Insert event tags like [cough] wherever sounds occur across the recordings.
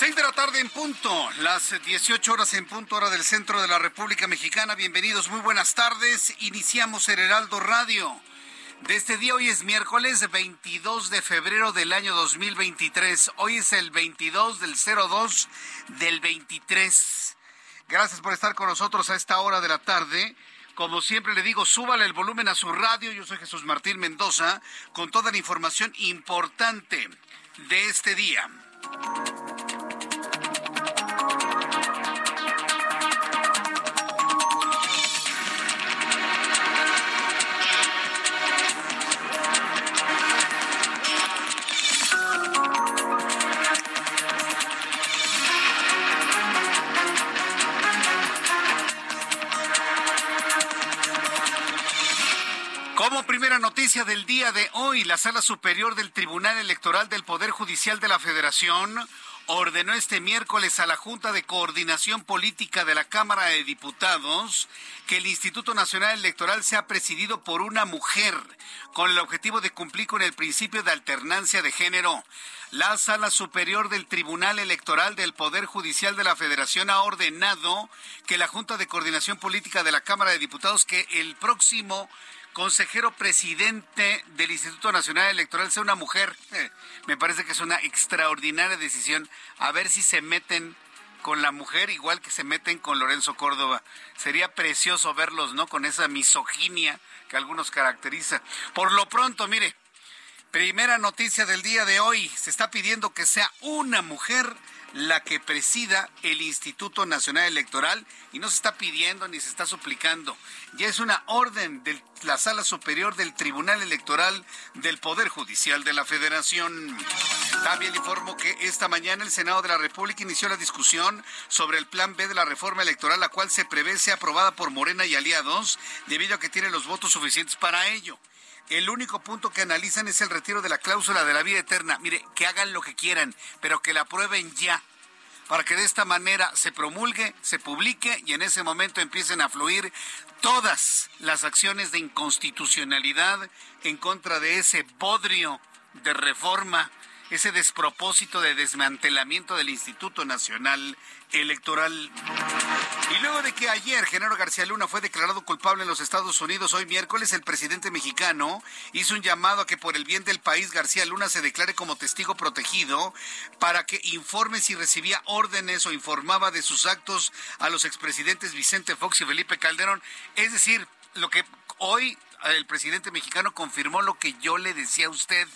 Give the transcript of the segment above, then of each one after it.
Seis de la tarde en punto, las 18 horas en punto hora del centro de la República Mexicana. Bienvenidos, muy buenas tardes. Iniciamos el Heraldo Radio. De este día, hoy es miércoles 22 de febrero del año 2023. Hoy es el 22 del 02 del 23. Gracias por estar con nosotros a esta hora de la tarde. Como siempre le digo, súbale el volumen a su radio. Yo soy Jesús Martín Mendoza con toda la información importante de este día. Como primera noticia del día de hoy, la Sala Superior del Tribunal Electoral del Poder Judicial de la Federación ordenó este miércoles a la Junta de Coordinación Política de la Cámara de Diputados que el Instituto Nacional Electoral sea presidido por una mujer, con el objetivo de cumplir con el principio de alternancia de género. La Sala Superior del Tribunal Electoral del Poder Judicial de la Federación ha ordenado que la Junta de Coordinación Política de la Cámara de Diputados que el próximo consejero presidente del Instituto Nacional Electoral sea una mujer. Eh, me parece que es una extraordinaria decisión. A ver si se meten con la mujer igual que se meten con Lorenzo Córdoba. Sería precioso verlos, ¿no? Con esa misoginia que algunos caracteriza. Por lo pronto, mire, primera noticia del día de hoy. Se está pidiendo que sea una mujer la que presida el Instituto Nacional Electoral y no se está pidiendo ni se está suplicando. Ya es una orden de la Sala Superior del Tribunal Electoral del Poder Judicial de la Federación. También informo que esta mañana el Senado de la República inició la discusión sobre el Plan B de la reforma electoral, la cual se prevé sea aprobada por Morena y aliados, debido a que tiene los votos suficientes para ello el único punto que analizan es el retiro de la cláusula de la vida eterna. Mire, que hagan lo que quieran, pero que la aprueben ya, para que de esta manera se promulgue, se publique y en ese momento empiecen a fluir todas las acciones de inconstitucionalidad en contra de ese bodrio de reforma, ese despropósito de desmantelamiento del Instituto Nacional Electoral. Y luego de que ayer Genaro García Luna fue declarado culpable en los Estados Unidos, hoy miércoles el presidente mexicano hizo un llamado a que por el bien del país García Luna se declare como testigo protegido para que informe si recibía órdenes o informaba de sus actos a los expresidentes Vicente Fox y Felipe Calderón. Es decir, lo que hoy el presidente mexicano confirmó lo que yo le decía a usted.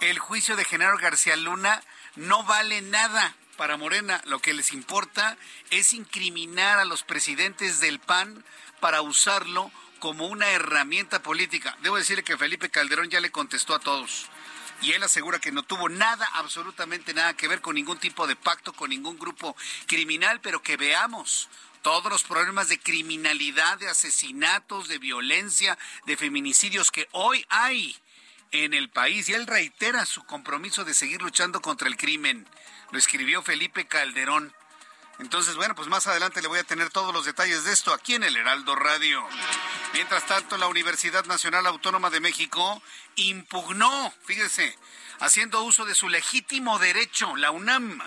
El juicio de Genaro García Luna no vale nada para Morena lo que les importa es incriminar a los presidentes del PAN para usarlo como una herramienta política. Debo decirle que Felipe Calderón ya le contestó a todos. Y él asegura que no tuvo nada, absolutamente nada que ver con ningún tipo de pacto, con ningún grupo criminal, pero que veamos todos los problemas de criminalidad, de asesinatos, de violencia, de feminicidios que hoy hay en el país. Y él reitera su compromiso de seguir luchando contra el crimen lo escribió Felipe Calderón. Entonces, bueno, pues más adelante le voy a tener todos los detalles de esto aquí en el Heraldo Radio. Mientras tanto, la Universidad Nacional Autónoma de México impugnó, fíjese, haciendo uso de su legítimo derecho, la UNAM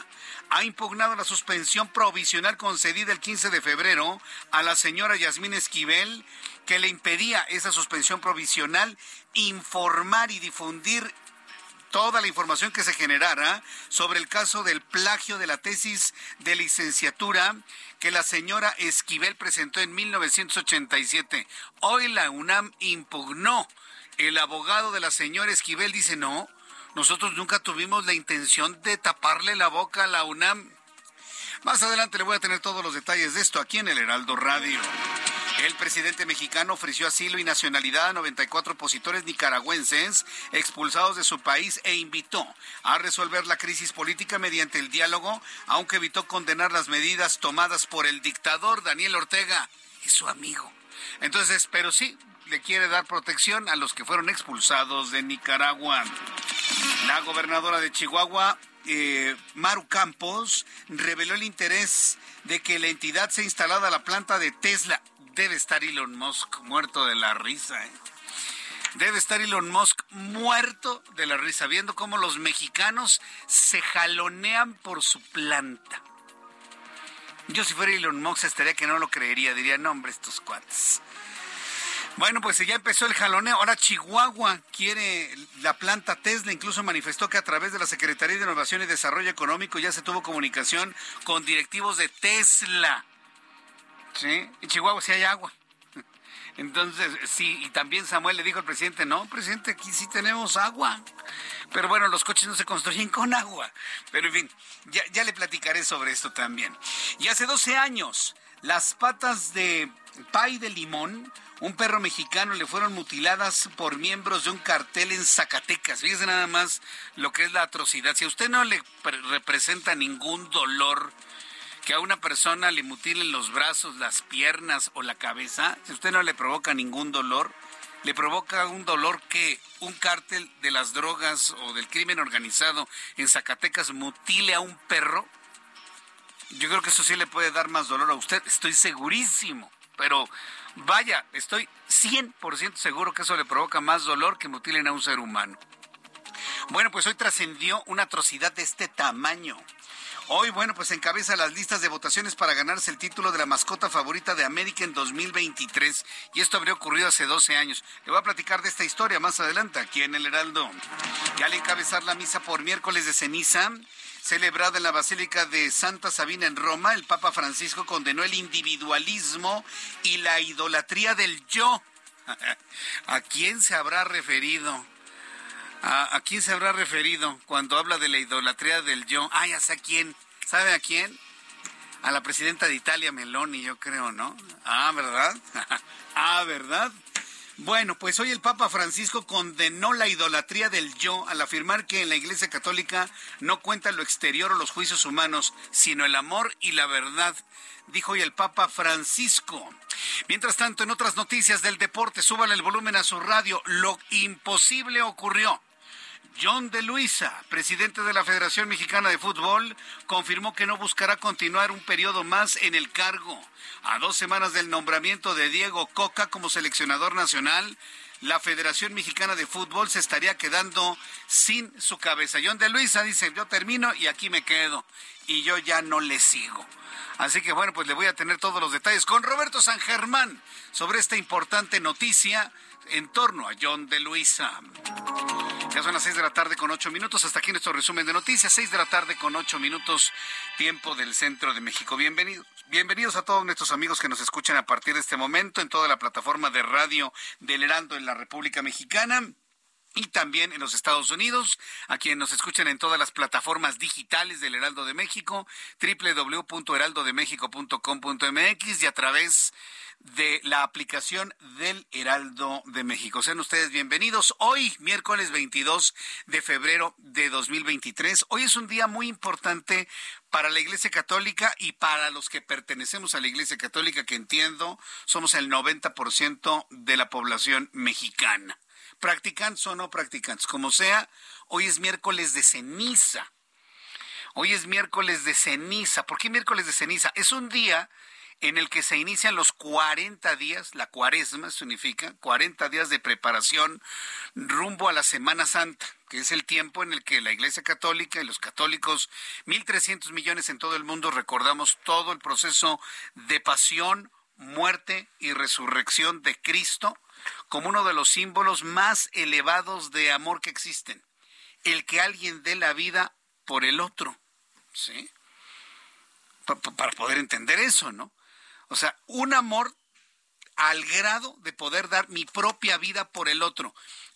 ha impugnado la suspensión provisional concedida el 15 de febrero a la señora Yasmín Esquivel, que le impedía esa suspensión provisional informar y difundir toda la información que se generara sobre el caso del plagio de la tesis de licenciatura que la señora Esquivel presentó en 1987. Hoy la UNAM impugnó. El abogado de la señora Esquivel dice, no, nosotros nunca tuvimos la intención de taparle la boca a la UNAM. Más adelante le voy a tener todos los detalles de esto aquí en el Heraldo Radio. El presidente mexicano ofreció asilo y nacionalidad a 94 opositores nicaragüenses expulsados de su país e invitó a resolver la crisis política mediante el diálogo, aunque evitó condenar las medidas tomadas por el dictador Daniel Ortega y su amigo. Entonces, pero sí, le quiere dar protección a los que fueron expulsados de Nicaragua. La gobernadora de Chihuahua, eh, Maru Campos, reveló el interés de que la entidad sea instalada a la planta de Tesla debe estar Elon Musk muerto de la risa. ¿eh? Debe estar Elon Musk muerto de la risa, viendo cómo los mexicanos se jalonean por su planta. Yo si fuera Elon Musk estaría que no lo creería, diría, no hombre, estos cuates. Bueno, pues ya empezó el jaloneo. Ahora Chihuahua quiere la planta Tesla. Incluso manifestó que a través de la Secretaría de Innovación y Desarrollo Económico ya se tuvo comunicación con directivos de Tesla En Chihuahua sí hay agua. [laughs] Entonces, sí, y también Samuel le dijo al presidente, no, presidente, aquí sí tenemos agua. Pero bueno, los coches no se construyen [laughs] con agua. Pero en fin, ya, ya le platicaré sobre esto también. Y hace 12 años, las patas de pay de limón, un perro mexicano, le fueron mutiladas por miembros de un cartel en Zacatecas. Fíjese nada más lo que es la atrocidad. Si a usted no le representa ningún dolor, que a una persona le mutilen los brazos, las piernas o la cabeza, si usted no le provoca ningún dolor, le provoca un dolor que un cártel de las drogas o del crimen organizado en Zacatecas mutile a un perro, yo creo que eso sí le puede dar más dolor a usted, estoy segurísimo, pero vaya, estoy 100% seguro que eso le provoca más dolor que mutilen a un ser humano. Bueno, pues hoy trascendió una atrocidad de este tamaño. Hoy, bueno, pues encabeza las listas de votaciones para ganarse el título de la mascota favorita de América en 2023. Y esto habría ocurrido hace 12 años. Le voy a platicar de esta historia más adelante aquí en el Heraldo. Y al encabezar la misa por miércoles de ceniza, celebrada en la Basílica de Santa Sabina en Roma, el Papa Francisco condenó el individualismo y la idolatría del yo. [laughs] ¿A quién se habrá referido? ¿A, quién se habrá referido cuando habla de la idolatría del yo? Ah, ya sé a quién. ¿Sabe a quién? A la presidenta de Italia, Meloni, yo creo, ¿no? Ah, ¿verdad? [laughs] ah, ¿verdad? Bueno, pues hoy el Papa Francisco condenó la idolatría del yo al afirmar que en la Iglesia Católica no cuenta lo exterior o los juicios humanos, sino el amor y la verdad, dijo hoy el Papa Francisco. Mientras tanto, en otras noticias del deporte, súbale el volumen a su radio. Lo imposible ocurrió. John de Luisa, presidente de la Federación Mexicana de Fútbol, confirmó que no buscará continuar un periodo más en el cargo. A dos semanas del nombramiento de Diego Coca como seleccionador nacional, la Federación Mexicana de Fútbol se estaría quedando sin su cabeza. John de Luisa dice, yo termino y aquí me quedo. Y yo ya no le sigo. Así que bueno, pues le voy a tener todos los detalles con Roberto San Germán sobre esta importante noticia en torno a John de Luisa. Ya son las seis de la tarde con ocho minutos. Hasta aquí nuestro resumen de noticias. Seis de la tarde con ocho minutos, tiempo del centro de México. Bienvenidos. Bienvenidos a todos nuestros amigos que nos escuchan a partir de este momento en toda la plataforma de radio del Heraldo en la República Mexicana y también en los Estados Unidos, a quienes nos escuchan en todas las plataformas digitales del Heraldo de México, www.heraldodemexico.com.mx y a través de la aplicación del Heraldo de México. Sean ustedes bienvenidos. Hoy, miércoles 22 de febrero de 2023, hoy es un día muy importante para la Iglesia Católica y para los que pertenecemos a la Iglesia Católica, que entiendo somos el 90% de la población mexicana. Practicantes o no practicantes, como sea, hoy es miércoles de ceniza. Hoy es miércoles de ceniza. ¿Por qué miércoles de ceniza? Es un día en el que se inician los 40 días, la cuaresma significa 40 días de preparación rumbo a la Semana Santa, que es el tiempo en el que la Iglesia Católica y los católicos, 1.300 millones en todo el mundo, recordamos todo el proceso de pasión, muerte y resurrección de Cristo como uno de los símbolos más elevados de amor que existen. El que alguien dé la vida por el otro. ¿Sí? Para poder entender eso, ¿no? O sea, un amor al grado de poder dar mi propia vida por el otro.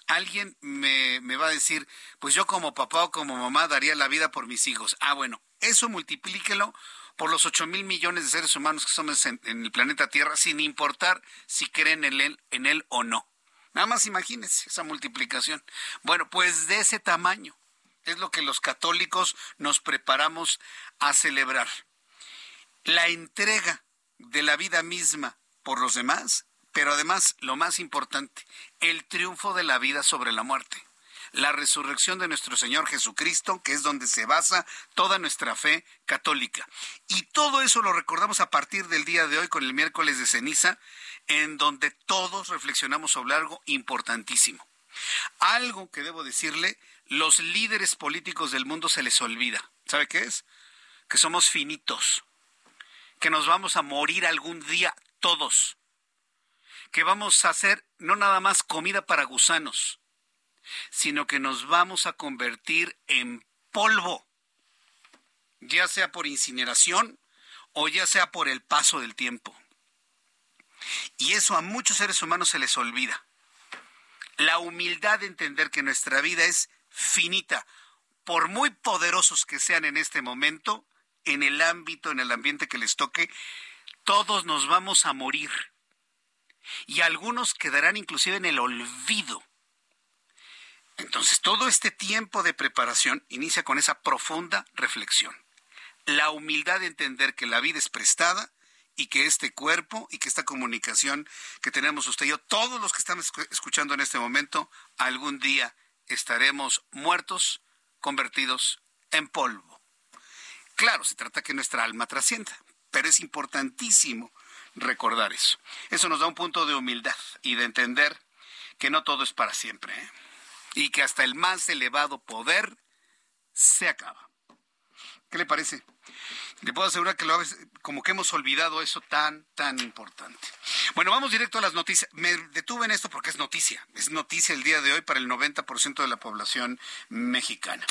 Alguien me, va a decir, pues yo como papá o como mamá daría la vida por mis hijos. Ah, bueno, eso multiplíquelo por los ocho mil millones de seres humanos que somos en, el planeta Tierra, sin importar si creen en él, en él o no. Nada más imagínense esa multiplicación. Bueno, pues de ese tamaño es lo que los católicos nos preparamos a celebrar. La entrega de la vida misma por los demás, pero además, lo más importante, el triunfo de la vida sobre la muerte la resurrección de nuestro Señor Jesucristo, que es donde se basa toda nuestra fe católica. Y todo eso lo recordamos a partir del día de hoy con el miércoles de ceniza, en donde todos reflexionamos sobre algo importantísimo. Algo que debo decirle, los líderes políticos del mundo se les olvida. ¿Sabe qué es? Que somos finitos, que nos vamos a morir algún día todos, que vamos a hacer no nada más comida para gusanos, sino que nos vamos a convertir en polvo, ya sea por incineración o ya sea por el paso del tiempo. Y eso a muchos seres humanos se les olvida. La humildad de entender que nuestra vida es finita, por muy poderosos que sean en este momento, en el ámbito, en el ambiente que les toque, todos nos vamos a morir. Y algunos quedarán inclusive en el olvido. Entonces, todo este tiempo de preparación inicia con esa profunda reflexión. La humildad de entender que la vida es prestada y que este cuerpo y que esta comunicación que tenemos usted y yo, todos los que estamos escuchando en este momento, algún día estaremos muertos, convertidos en polvo. Claro, se trata que nuestra alma trascienda, pero es importantísimo recordar eso. Eso nos da un punto de humildad y de entender que no todo es para siempre. ¿eh? Y que hasta el más elevado poder se acaba. ¿Qué le parece? Le puedo asegurar que lo, como que hemos olvidado eso tan, tan importante. Bueno, vamos directo a las noticias. Me detuve en esto porque es noticia. Es noticia el día de hoy para el 90% de la población mexicana.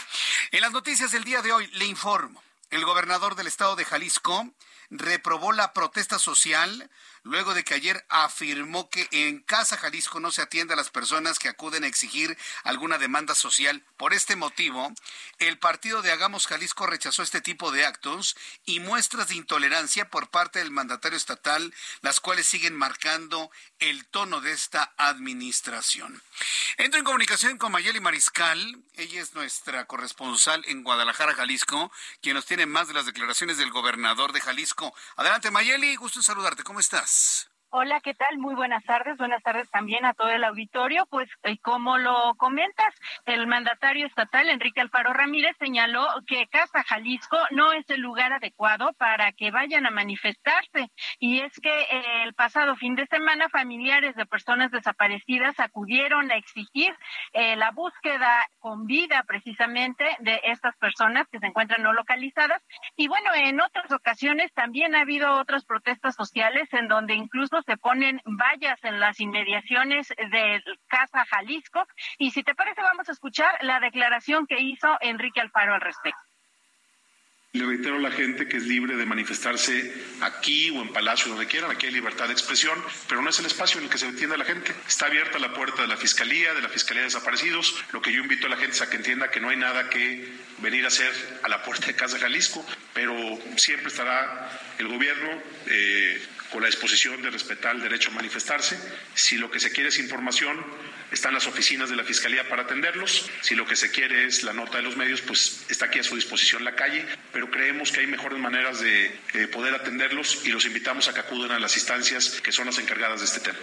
En las noticias del día de hoy le informo. El gobernador del estado de Jalisco reprobó la protesta social luego de que ayer afirmó que en Casa Jalisco no se atiende a las personas que acuden a exigir alguna demanda social. Por este motivo, el partido de Hagamos Jalisco rechazó este tipo de actos y muestras de intolerancia por parte del mandatario estatal, las cuales siguen marcando el tono de esta administración. Entro en comunicación con Mayeli Mariscal, ella es nuestra corresponsal en Guadalajara, Jalisco, quien nos tiene más de las declaraciones del gobernador de Jalisco. Adelante Mayeli, gusto en saludarte, ¿cómo estás? Hola, ¿qué tal? Muy buenas tardes. Buenas tardes también a todo el auditorio. Pues, eh, como lo comentas, el mandatario estatal, Enrique Alfaro Ramírez, señaló que Casa Jalisco no es el lugar adecuado para que vayan a manifestarse. Y es que eh, el pasado fin de semana, familiares de personas desaparecidas acudieron a exigir eh, la búsqueda con vida precisamente de estas personas que se encuentran no localizadas. Y bueno, en otras ocasiones también ha habido otras protestas sociales en donde incluso se ponen vallas en las inmediaciones de Casa Jalisco. Y si te parece, vamos a escuchar la declaración que hizo Enrique Alfaro al respecto. Le reitero a la gente que es libre de manifestarse aquí o en Palacio, donde quieran. Aquí hay libertad de expresión, pero no es el espacio en el que se entiende la gente. Está abierta la puerta de la Fiscalía, de la Fiscalía de Desaparecidos. Lo que yo invito a la gente es a que entienda que no hay nada que venir a hacer a la puerta de Casa Jalisco, pero siempre estará el gobierno eh, con la disposición de respetar el derecho a manifestarse. Si lo que se quiere es información, están las oficinas de la Fiscalía para atenderlos. Si lo que se quiere es la nota de los medios, pues está aquí a su disposición la calle. Pero creemos que hay mejores maneras de, poder atenderlos y los invitamos a que acudan a las instancias que son las encargadas de este tema.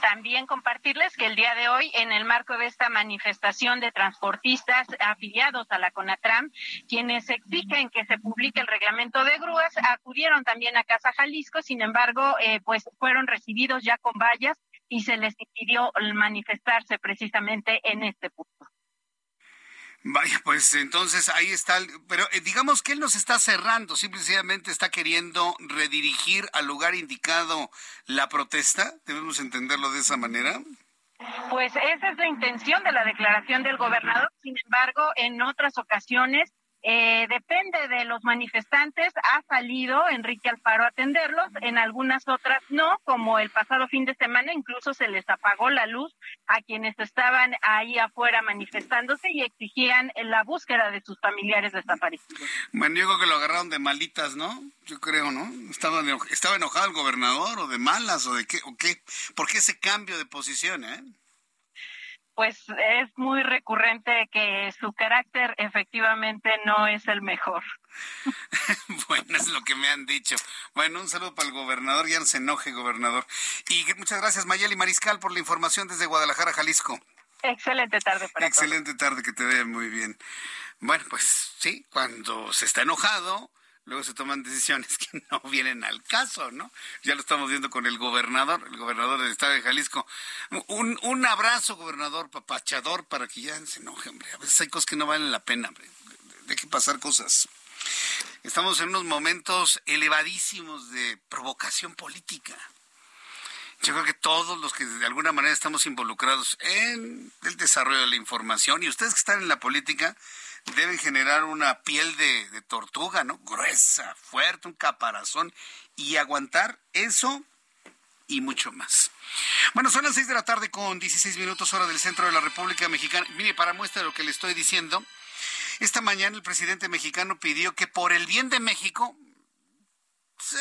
También compartirles que el día de hoy, en el marco de esta manifestación de transportistas afiliados a la CONATRAM, quienes exigen que se publique el reglamento de grúas, acudieron también a Casa Jalisco, sin embargo, eh, pues fueron recibidos ya con vallas y se les impidió manifestarse precisamente en este punto. Vaya, pues entonces ahí está, pero eh, digamos que él nos está cerrando, simplemente está queriendo redirigir al lugar indicado la protesta, debemos entenderlo de esa manera. Pues esa es la intención de la declaración del gobernador, sin embargo, en otras ocasiones eh, depende de los manifestantes. Ha salido Enrique Alfaro a atenderlos, en algunas otras no, como el pasado fin de semana, incluso se les apagó la luz a quienes estaban ahí afuera manifestándose y exigían la búsqueda de sus familiares desaparecidos. Bueno, yo creo que lo agarraron de malitas, ¿no? Yo creo, ¿no? Estaba, estaba enojado el gobernador o de malas o de qué, o qué. ¿Por qué ese cambio de posición, eh? Pues es muy recurrente que su carácter efectivamente no es el mejor. [laughs] bueno, es lo que me han dicho. Bueno, un saludo para el gobernador, ya no se enoje, gobernador. Y muchas gracias, Mayeli Mariscal, por la información desde Guadalajara, Jalisco. Excelente tarde para Excelente tarde, que te vea muy bien. Bueno, pues sí, cuando se está enojado, luego se toman decisiones [laughs] que no vienen al caso, ¿no? Ya lo estamos viendo con el gobernador, el gobernador del estado de Jalisco. Un, un abrazo, gobernador papachador, para que ya se enoje, hombre. A veces hay cosas que no valen la pena, hombre. Hay que pasar cosas. Estamos en unos momentos elevadísimos de provocación política. Yo creo que todos los que de alguna manera estamos involucrados en el desarrollo de la información y ustedes que están en la política, deben generar una piel de, tortuga, ¿no? Gruesa, fuerte, un caparazón y aguantar eso y mucho más. Bueno, son las seis de la tarde con 16 minutos hora del centro de la República Mexicana. Mire, para muestra de lo que le estoy diciendo, esta mañana el presidente mexicano pidió que por el bien de México, sí,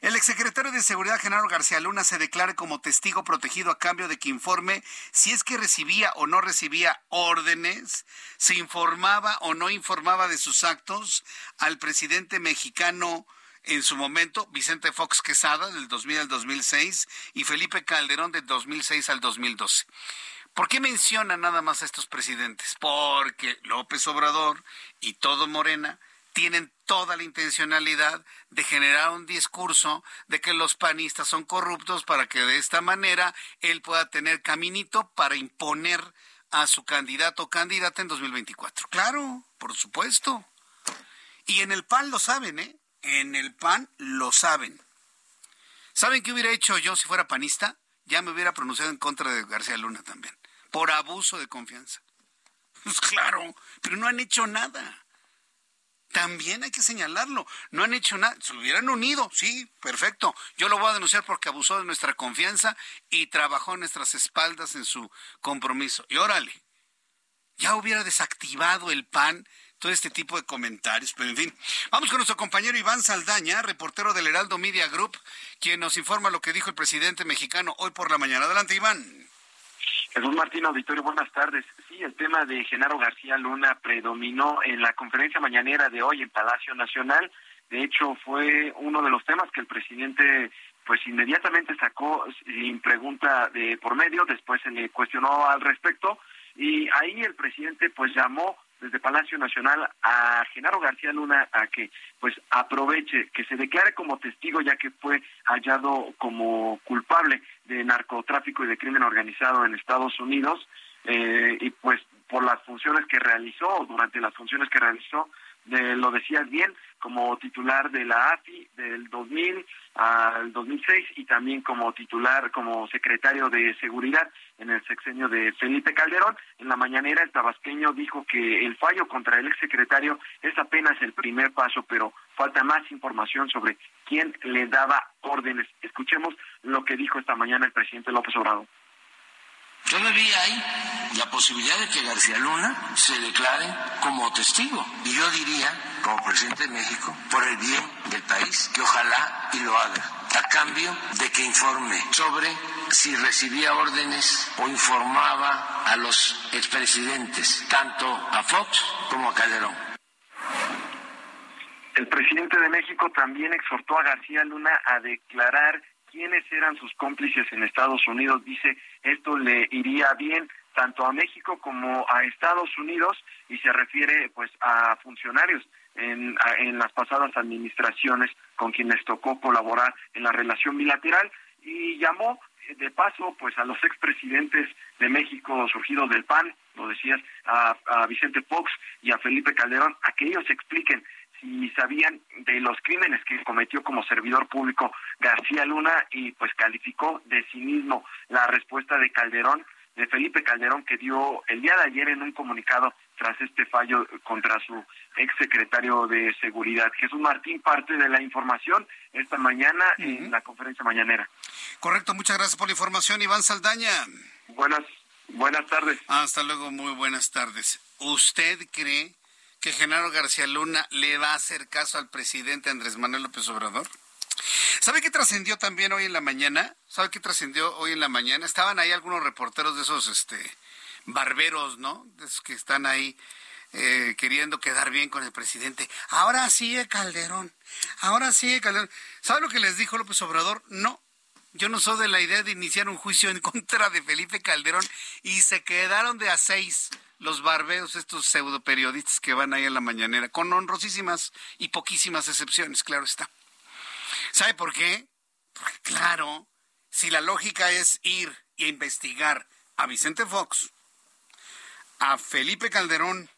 el exsecretario de Seguridad, Genaro García Luna, se declare como testigo protegido a cambio de que informe si es que recibía o no recibía órdenes, se informaba o no informaba de sus actos al presidente mexicano en su momento, Vicente Fox Quesada, del 2000 al 2006, y Felipe Calderón, del 2006 al 2012. ¿Por qué menciona nada más a estos presidentes? Porque López Obrador y todo Morena tienen toda la intencionalidad de generar un discurso de que los panistas son corruptos para que de esta manera él pueda tener caminito para imponer a su candidato o candidata en 2024. Claro, por supuesto. Y en el PAN lo saben, ¿eh? En el PAN lo saben. ¿Saben qué hubiera hecho yo si fuera panista? Ya me hubiera pronunciado en contra de García Luna también, por abuso de confianza. [laughs] Pues claro, pero no han hecho nada. También hay que señalarlo. No han hecho nada. Se hubieran unido. Sí, perfecto. Yo lo voy a denunciar porque abusó de nuestra confianza y trabajó en nuestras espaldas en su compromiso. Y órale, ya hubiera desactivado el PAN todo este tipo de comentarios. Pero en fin, vamos con nuestro compañero Iván Saldaña, reportero del Heraldo Media Group, quien nos informa lo que dijo el presidente mexicano hoy por la mañana. Adelante, Iván. Jesús Martín Auditorio, buenas tardes. Sí, el tema de Genaro García Luna predominó en la conferencia mañanera de hoy en Palacio Nacional. De hecho, fue uno de los temas que el presidente pues inmediatamente sacó sin pregunta de por medio, después se le cuestionó al respecto y ahí el presidente pues llamó desde Palacio Nacional a Genaro García Luna a que pues aproveche, que se declare como testigo ya que fue hallado como culpable de narcotráfico y de crimen organizado en Estados Unidos eh, y pues por las funciones que realizó, durante las funciones que realizó, de, lo decías bien, como titular de la AFI del 2000 al 2006 y también como titular, como secretario de Seguridad en el sexenio de Felipe Calderón. En la mañanera el tabasqueño dijo que el fallo contra el exsecretario es apenas el primer paso, pero falta más información sobre quién le daba órdenes. Escuchemos lo que dijo esta mañana el presidente López Obrador. Vi ahí la posibilidad de que García Luna se declare como testigo. Y yo diría, como presidente de México, por el bien del país, que ojalá y lo haga, a cambio de que informe sobre si recibía órdenes o informaba a los expresidentes, tanto a Fox como a Calderón. El presidente de México también exhortó a García Luna a declarar quiénes eran sus cómplices en Estados Unidos. Dice, esto le iría bien tanto a México como a Estados Unidos y se refiere pues a funcionarios en, en las pasadas administraciones con quienes tocó colaborar en la relación bilateral y llamó de paso pues a los expresidentes de México surgidos del PAN, lo decías, a, a Vicente Fox y a Felipe Calderón, a que ellos expliquen si sabían de los crímenes que cometió como servidor público García Luna y pues calificó de sí mismo la respuesta de Calderón, de Felipe Calderón, que dio el día de ayer en un comunicado tras este fallo contra su exsecretario de Seguridad. Jesús Martín, parte de la información esta mañana en la conferencia mañanera. Correcto, muchas gracias por la información, Iván Saldaña. Buenas, buenas tardes. Hasta luego, muy buenas tardes. ¿Usted cree que Genaro García Luna le va a hacer caso al presidente Andrés Manuel López Obrador? ¿Sabe qué trascendió también hoy en la mañana? ¿Sabe qué trascendió hoy en la mañana? Estaban ahí algunos reporteros de esos este, barberos, ¿no? De esos que están ahí eh, queriendo quedar bien con el presidente. Ahora sí, Calderón. Ahora sí, Calderón. ¿Sabe lo que les dijo López Obrador? No. Yo no soy de la idea de iniciar un juicio en [laughs] contra de Felipe Calderón y se quedaron de a seis los barbeos, estos pseudo periodistas que van ahí en la mañanera, con honrosísimas y poquísimas excepciones, claro está. ¿Sabe por qué? Porque claro, si la lógica es ir e investigar a Vicente Fox, a Felipe Calderón,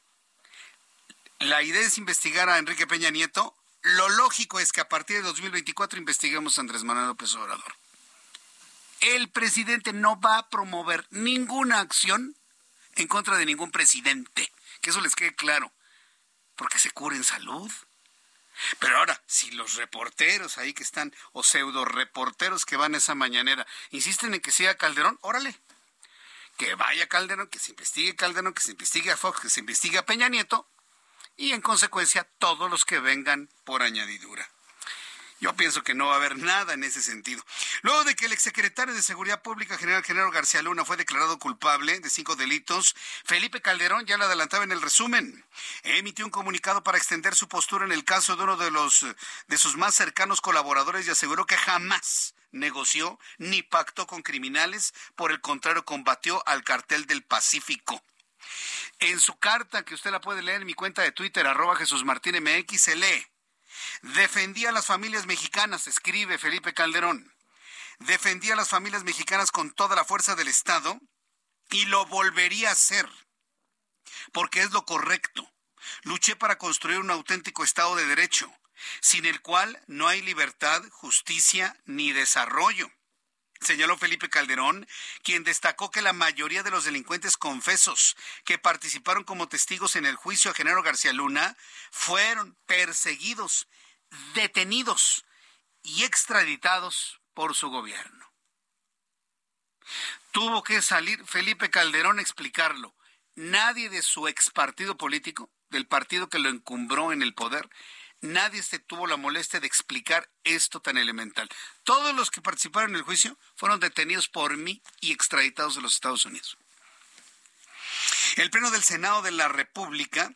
la idea es investigar a Enrique Peña Nieto, lo lógico es que a partir de 2024 investiguemos a Andrés Manuel López Obrador. El presidente no va a promover ninguna acción en contra de ningún presidente. Que eso les quede claro. Porque se cura en salud. Pero ahora, si los reporteros ahí que están, o pseudo reporteros que van esa mañanera, insisten en que siga Calderón, órale. Que vaya Calderón, que se investigue Calderón, que se investigue a Fox, que se investigue a Peña Nieto, y en consecuencia todos los que vengan por añadidura. Yo pienso que no va a haber nada en ese sentido. Luego de que el exsecretario de Seguridad Pública, general Genaro García Luna, fue declarado culpable de cinco delitos, Felipe Calderón ya lo adelantaba en el resumen. Emitió un comunicado para extender su postura en el caso de uno de los de sus más cercanos colaboradores y aseguró que jamás negoció ni pactó con criminales, por el contrario combatió al cartel del Pacífico. En su carta, que usted la puede leer en mi cuenta de Twitter, arroba Jesús Martín MX, se lee. Defendía a las familias mexicanas, escribe Felipe Calderón. Defendía a las familias mexicanas con toda la fuerza del Estado y lo volvería a hacer, porque es lo correcto. Luché para construir un auténtico Estado de Derecho, sin el cual no hay libertad, justicia ni desarrollo señaló Felipe Calderón, quien destacó que la mayoría de los delincuentes confesos que participaron como testigos en el juicio a Genaro García Luna fueron perseguidos, detenidos y extraditados por su gobierno. Tuvo que salir Felipe Calderón a explicarlo. Nadie de su ex partido político, del partido que lo encumbró en el poder, nadie se tuvo la molestia de explicar esto tan elemental. Todos los que participaron en el juicio fueron detenidos por mí y extraditados de los Estados Unidos. El Pleno del Senado de la República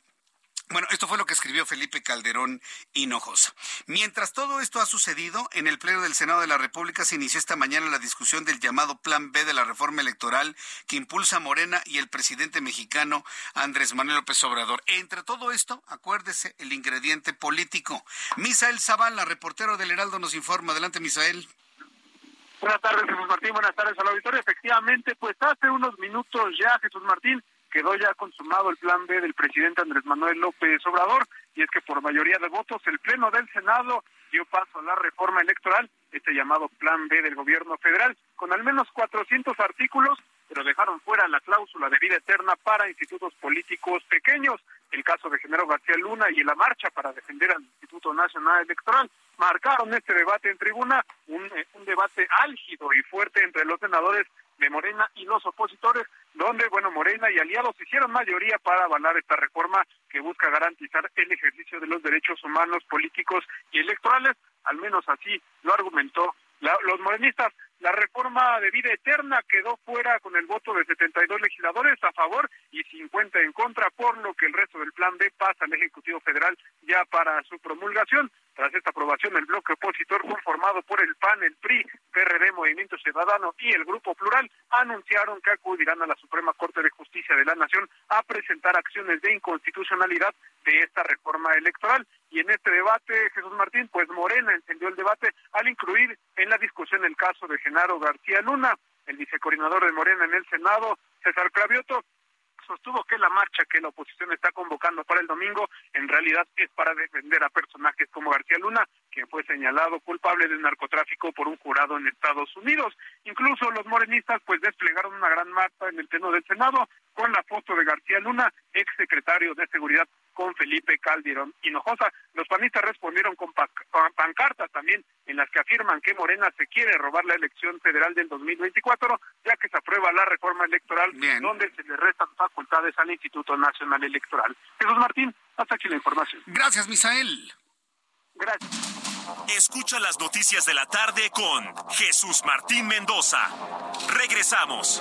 bueno, esto fue lo que escribió Felipe Calderón Hinojosa. Mientras todo esto ha sucedido, en el Pleno del Senado de la República se inició esta mañana la discusión del llamado Plan B de la reforma electoral que impulsa Morena y el presidente mexicano Andrés Manuel López Obrador. Entre todo esto, acuérdese el ingrediente político. Misael Zavala, reportero del Heraldo, nos informa. Adelante, Misael. Buenas tardes, Jesús Martín. Buenas tardes al auditorio. Efectivamente, pues hace unos minutos ya, Jesús Martín, quedó ya consumado el plan B del presidente Andrés Manuel López Obrador, y es que por mayoría de votos el Pleno del Senado dio paso a la reforma electoral, este llamado plan B del gobierno federal, con al menos 400 artículos, pero dejaron fuera la cláusula de vida eterna para institutos políticos pequeños, el caso de Genaro García Luna y la marcha para defender al Instituto Nacional Electoral marcaron este debate en tribuna, un, eh, un debate álgido y fuerte entre los senadores de Morena y los opositores, donde, bueno, Morena y aliados hicieron mayoría para avalar esta reforma que busca garantizar el ejercicio de los derechos humanos, políticos y electorales, al menos así lo argumentó los morenistas. La reforma de vida eterna quedó fuera con el voto de 72 legisladores a favor y 50 en contra, por lo que el resto del plan B pasa al Ejecutivo Federal ya para su promulgación. Tras esta aprobación, el bloque opositor conformado por el PAN, el PRI, PRD, Movimiento Ciudadano y el Grupo Plural anunciaron que acudirán a la Suprema Corte de Justicia de la Nación a presentar acciones de inconstitucionalidad de esta reforma electoral. Y en este debate, Jesús Martín, pues Morena encendió el debate al incluir en la discusión el caso de Genaro García Luna, el vicecoordinador de Morena en el Senado, César Cravioto, sostuvo que la marcha que la oposición está convocando para el domingo en realidad es para defender a personajes como García Luna, quien fue señalado culpable del narcotráfico por un jurado en Estados Unidos. Incluso los morenistas pues desplegaron una gran marcha en el pleno del Senado con la foto de García Luna, ex secretario de Seguridad con Felipe Calderón Hinojosa. Los panistas respondieron con pancartas también en las que afirman que Morena se quiere robar la elección federal del 2024, ya que se aprueba la reforma electoral donde se le restan facultades al Instituto Nacional Electoral. Jesús Martín, hasta aquí la información. Gracias, Misael. Gracias. Escucha las noticias de la tarde con Jesús Martín Mendoza. Regresamos.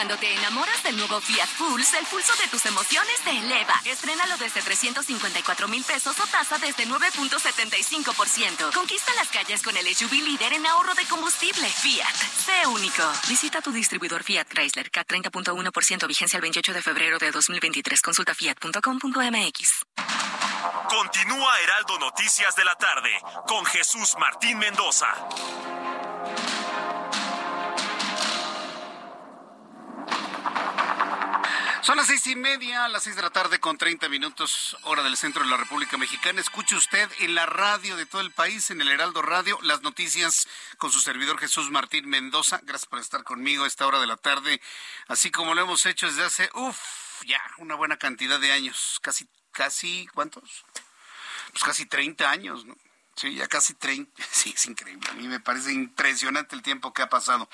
Cuando te enamoras del nuevo Fiat Pulse, el pulso de tus emociones se eleva. Estrénalo desde 354 mil pesos o tasa desde 9.75%. Conquista las calles con el SUV líder en ahorro de combustible. Fiat, sé único. Visita tu distribuidor Fiat Chrysler, K 30.1% vigencia el 28 de febrero de 2023. Consulta fiat.com.mx. Continúa Heraldo Noticias de la tarde con Jesús Martín Mendoza. Son las seis y media, las seis de la tarde con treinta minutos, hora del centro de la República Mexicana. Escuche usted en la radio de todo el país, en el Heraldo Radio, las noticias con su servidor Jesús Martín Mendoza. Gracias por estar conmigo a esta hora de la tarde, así como lo hemos hecho desde hace, uff, ya, una buena cantidad de años. Casi, casi, ¿cuántos? Pues casi treinta años, ¿no? Sí, ya casi 30. [laughs] Sí, es increíble. A mí me parece impresionante el tiempo que ha pasado.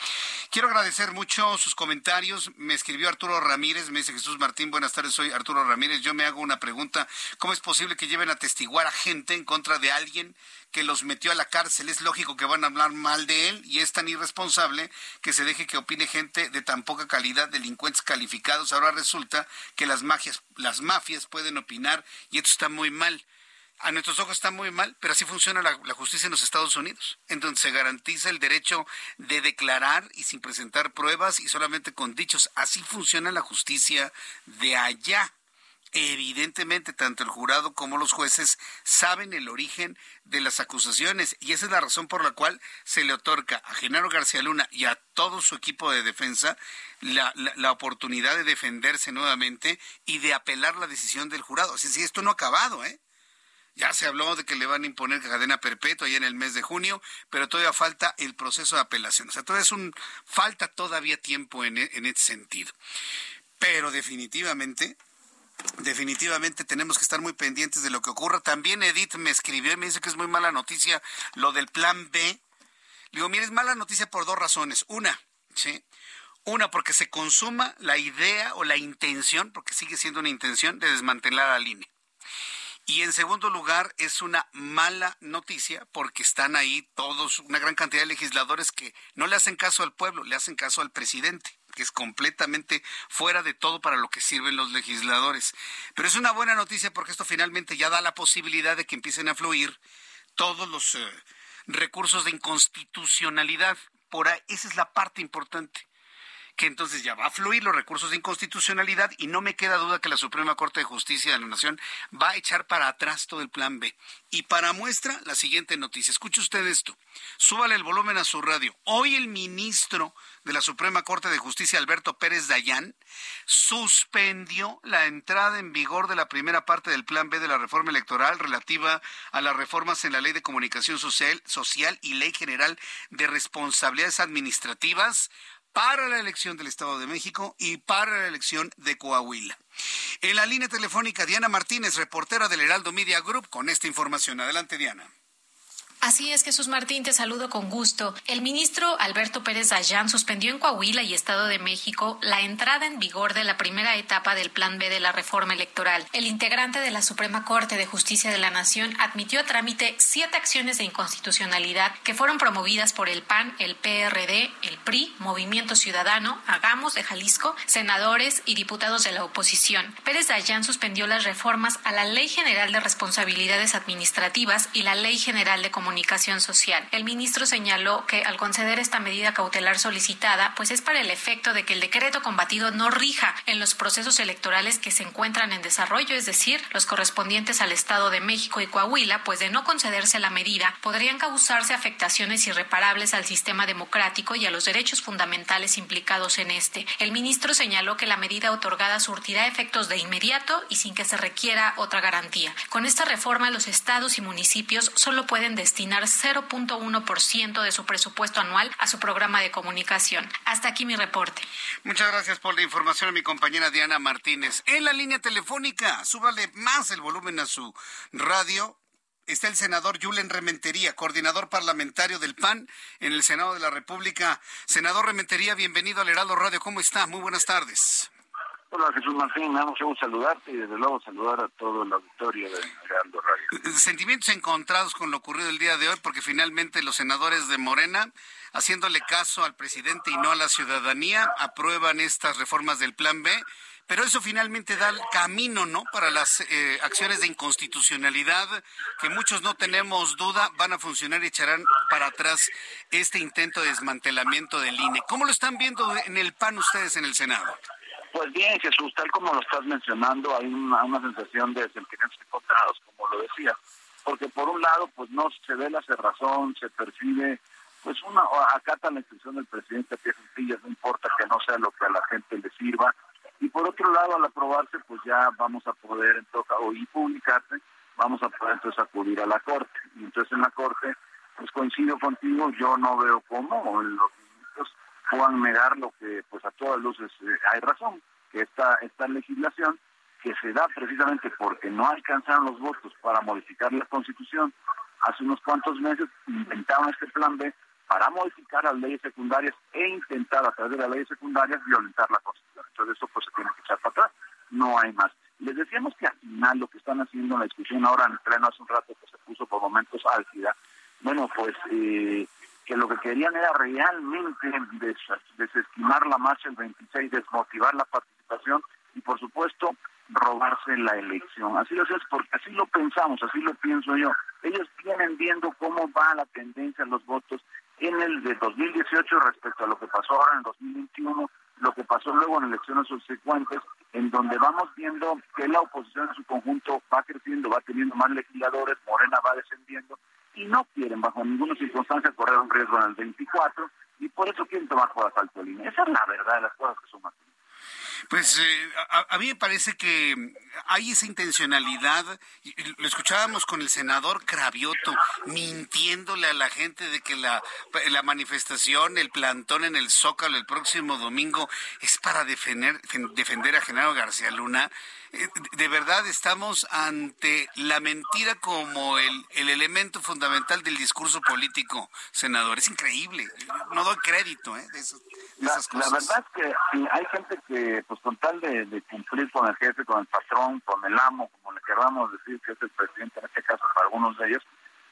Quiero agradecer mucho sus comentarios. Me escribió Arturo Ramírez, me dice Jesús Martín, buenas tardes, soy Arturo Ramírez. Yo me hago una pregunta. ¿Cómo es posible que lleven a testiguar a gente en contra de alguien que los metió a la cárcel? Es lógico que van a hablar mal de él y es tan irresponsable que se deje que opine gente de tan poca calidad, delincuentes calificados. Ahora resulta que las, magias, las mafias pueden opinar y esto está muy mal a nuestros ojos está muy mal, pero así funciona la, justicia en los Estados Unidos, en donde se garantiza el derecho de declarar y sin presentar pruebas y solamente con dichos. Así funciona la justicia de allá. Evidentemente, tanto el jurado como los jueces saben el origen de las acusaciones y esa es la razón por la cual se le otorga a Genaro García Luna y a todo su equipo de defensa la, la, oportunidad de defenderse nuevamente y de apelar la decisión del jurado. Así que esto no ha acabado, ¿eh? Ya se habló de que le van a imponer cadena perpetua ya en el mes de junio, pero todavía falta el proceso de apelación. O sea, todavía es un, falta todavía tiempo en, en ese sentido. Pero definitivamente, definitivamente tenemos que estar muy pendientes de lo que ocurra. También Edith me escribió y me dice que es muy mala noticia lo del plan B. Le digo, mire, es mala noticia por dos razones. Una, ¿sí? Una, porque se consuma la idea o la intención, porque sigue siendo una intención, de desmantelar la línea. Y en segundo lugar, es una mala noticia porque están ahí todos, una gran cantidad de legisladores que no le hacen caso al pueblo, le hacen caso al presidente que es completamente fuera de todo para lo que sirven los legisladores. Pero es una buena noticia porque esto finalmente ya da la posibilidad de que empiecen a fluir todos los eh, recursos de inconstitucionalidad. Por ahí, esa es la parte importante que entonces ya va a fluir los recursos de inconstitucionalidad y no me queda duda que la Suprema Corte de Justicia de la Nación va a echar para atrás todo el plan B. Y para muestra, la siguiente noticia. Escuche usted esto. Súbale el volumen a su radio. Hoy el ministro de la Suprema Corte de Justicia, Alberto Pérez Dayán, suspendió la entrada en vigor de la primera parte del Plan B de la reforma electoral relativa a las reformas en la Ley de Comunicación Social, social y Ley General de Responsabilidades Administrativas para la elección del Estado de México y para la elección de Coahuila. En la línea telefónica, Diana Martínez, reportera del Heraldo Media Group, con esta información. Adelante, Diana. Así es, Jesús Martín, te saludo con gusto. El ministro Alberto Pérez Dayán suspendió en Coahuila y Estado de México la entrada en vigor de la primera etapa del Plan B de la reforma electoral. El integrante de la Suprema Corte de Justicia de la Nación admitió a trámite siete acciones de inconstitucionalidad que fueron promovidas por el PAN, el PRD, el PRI, Movimiento Ciudadano, Hagamos de Jalisco, senadores y diputados de la oposición. Pérez Dayán suspendió las reformas a la Ley General de Responsabilidades Administrativas y la Ley General de Comunicación comunicación social. El ministro señaló que al conceder esta medida cautelar solicitada, pues es para el efecto de que el decreto combatido no rija en los procesos electorales que se encuentran en desarrollo, es decir, los correspondientes al Estado de México y Coahuila, pues de no concederse la medida, podrían causarse afectaciones irreparables al sistema democrático y a los derechos fundamentales implicados en este. El ministro señaló que la medida otorgada surtirá efectos de inmediato y sin que se requiera otra garantía. Con esta reforma, los estados y municipios solo pueden destinar 0.1% de su presupuesto anual a su programa de comunicación. Hasta aquí mi reporte. Muchas gracias por la información a mi compañera Diana Martínez. En la línea telefónica, súbale más el volumen a su radio está el senador Julen Rementería, coordinador parlamentario del PAN en el Senado de la República. Senador Rementería, bienvenido al Heraldo Radio. ¿Cómo está? Muy buenas tardes. Hola Jesús Martín, me gusto saludarte y desde luego saludar a todo el auditorio de Radio. Sentimientos encontrados con lo ocurrido el día de hoy porque finalmente los senadores de Morena, haciéndole caso al presidente y no a la ciudadanía, aprueban estas reformas del Plan B. Pero eso finalmente da el camino, ¿no? Para las eh, acciones de inconstitucionalidad que muchos no tenemos duda van a funcionar y echarán para atrás este intento de desmantelamiento del INE. ¿Cómo lo están viendo en el PAN ustedes en el Senado? Pues bien, Jesús, tal como lo estás mencionando, hay una, sensación de sentimientos encontrados, como lo decía, porque por un lado, pues no se ve la cerrazón, se percibe, pues una, acata la instrucción del presidente Pierre Sencillas, no importa que no sea lo que a la gente le sirva, y por otro lado, al aprobarse, pues ya vamos a poder, entonces, o y publicarse, vamos a poder entonces acudir a la Corte, y entonces en la Corte, pues coincido contigo, yo no veo cómo, los puedan negar lo que pues a todas luces eh, hay razón, que esta, esta legislación que se da precisamente porque no alcanzaron los votos para modificar la constitución, hace unos cuantos meses inventaron este plan B para modificar las leyes secundarias e intentar a través de las leyes secundarias violentar la constitución. Entonces eso pues se tiene que echar para atrás, no hay más. Les decíamos que al final lo que están haciendo en la discusión ahora en el pleno hace un rato que se puso por momentos álgida, bueno pues eh, que lo que querían era realmente desestimar la marcha el 26, desmotivar la participación y, por supuesto, robarse la elección. Así lo es porque así lo pensamos, así lo pienso yo. Ellos vienen viendo cómo va la tendencia en los votos en el de 2018 respecto a lo que pasó ahora en el 2021, lo que pasó luego en elecciones subsecuentes, en donde vamos viendo que la oposición en su conjunto va creciendo, va teniendo más legisladores, Morena va descendiendo, y no quieren bajo ninguna circunstancia correr un riesgo en el 24 y por eso quieren tomar por asalto el línea. Esa es la verdad de las cosas que son más. Pues eh, a, mí me parece que hay esa intencionalidad. Lo escuchábamos con el senador Cravioto mintiéndole a la gente de que la, la manifestación, el plantón en el Zócalo el próximo domingo es para defender, defender a Genaro García Luna. De verdad estamos ante la mentira como el, el elemento fundamental del discurso político, senador. Es increíble. No doy crédito ¿eh? de, esas cosas. La verdad es que hay gente que, pues con tal de, cumplir con el jefe, con el patrón, con el amo, como le queramos decir que es el presidente en este caso para algunos de ellos,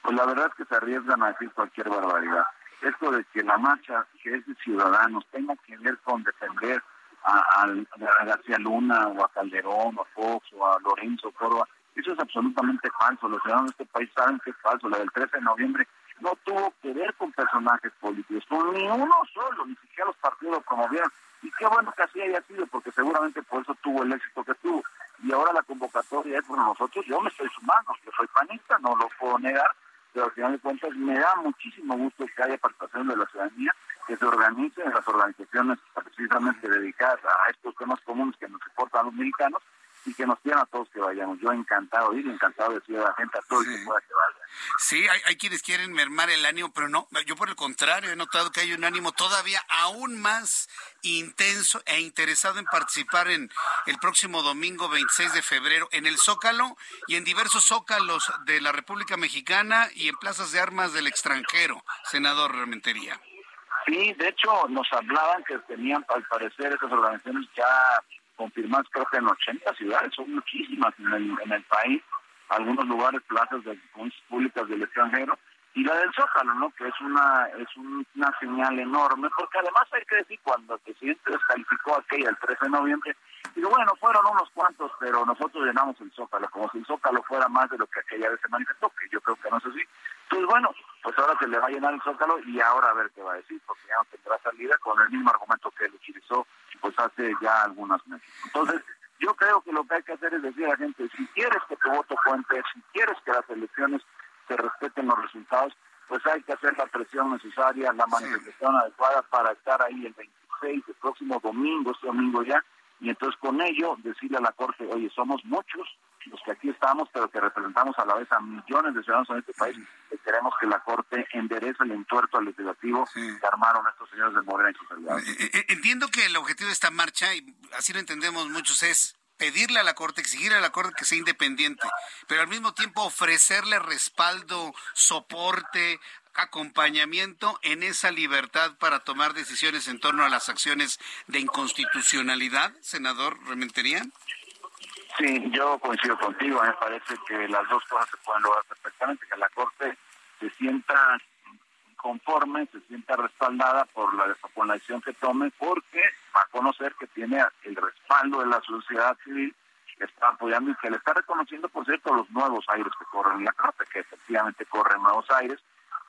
pues la verdad es que se arriesgan a decir cualquier barbaridad. Esto de que la marcha que es de ciudadanos tenga que ver con defender a, García Luna o a Calderón o a Fox o a Lorenzo Córdoba. Eso es absolutamente falso. Los ciudadanos de este país saben que es falso. La del 13 de noviembre no tuvo que ver con personajes políticos, con ni uno solo, ni siquiera los partidos lo promovieron. Y qué bueno que así haya sido, porque seguramente por eso tuvo el éxito que tuvo. Y ahora la convocatoria es, bueno, nosotros, yo me estoy sumando, yo soy panista, no lo puedo negar, pero al final de cuentas me da muchísimo gusto que haya participación de la ciudadanía que se organicen las organizaciones precisamente dedicadas a estos temas comunes que nos importan los mexicanos y que nos pidan a todos que vayamos. Yo encantado de ir, encantado de decir a la gente, a todos que pueda que vaya. Sí, hay, hay, quienes quieren mermar el ánimo, pero no, yo por el contrario he notado que hay un ánimo todavía aún más intenso e interesado en participar en el próximo domingo 26 de febrero en el Zócalo y en diversos zócalos de la República Mexicana y en plazas de armas del extranjero, senador Rementería. Sí, de hecho nos hablaban que tenían al parecer esas organizaciones ya confirmadas creo que en 80 ciudades, son muchísimas en el, en el país, algunos lugares, plazas de públicas del extranjero, y la del Zócalo, ¿no? Que es una es una señal enorme, porque además hay que decir, cuando el presidente descalificó aquella el 13 de noviembre, digo, bueno, fueron unos cuantos, pero nosotros llenamos el Zócalo, como si el Zócalo fuera más de lo que aquella vez se manifestó, que yo creo que no es así. Entonces, bueno, pues ahora se le va a llenar el Zócalo y ahora a ver qué va a decir, porque ya no tendrá salida con el mismo argumento que él utilizó pues hace ya algunas meses. Entonces, yo creo que lo que hay que hacer es decir a la gente, si quieres que tu voto cuente, si quieres que las elecciones se respeten los resultados, pues hay que hacer la presión necesaria, la manifestación adecuada para estar ahí el 26, el próximo domingo, este domingo ya, y entonces con ello decirle a la Corte, oye, somos muchos los que aquí estamos, pero que representamos a la vez a millones de ciudadanos en este país, y queremos que la Corte enderece el entuerto al legislativo que armaron estos señores de Morena y sus aliados. Eh, eh, entiendo que el objetivo de esta marcha, y así lo entendemos muchos, es pedirle a la Corte, exigirle a la Corte que sea independiente, pero al mismo tiempo ofrecerle respaldo, soporte, acompañamiento en esa libertad para tomar decisiones en torno a las acciones de inconstitucionalidad, senador Rementería? Sí, yo coincido contigo. Me parece que las dos cosas se pueden lograr perfectamente, que la Corte se sienta conforme, se sienta respaldada por la, por la decisión que tome, porque va a conocer que tiene el respaldo de la sociedad civil que está apoyando y que le está reconociendo, por cierto, los nuevos aires que corren en la Corte, que efectivamente corren nuevos aires.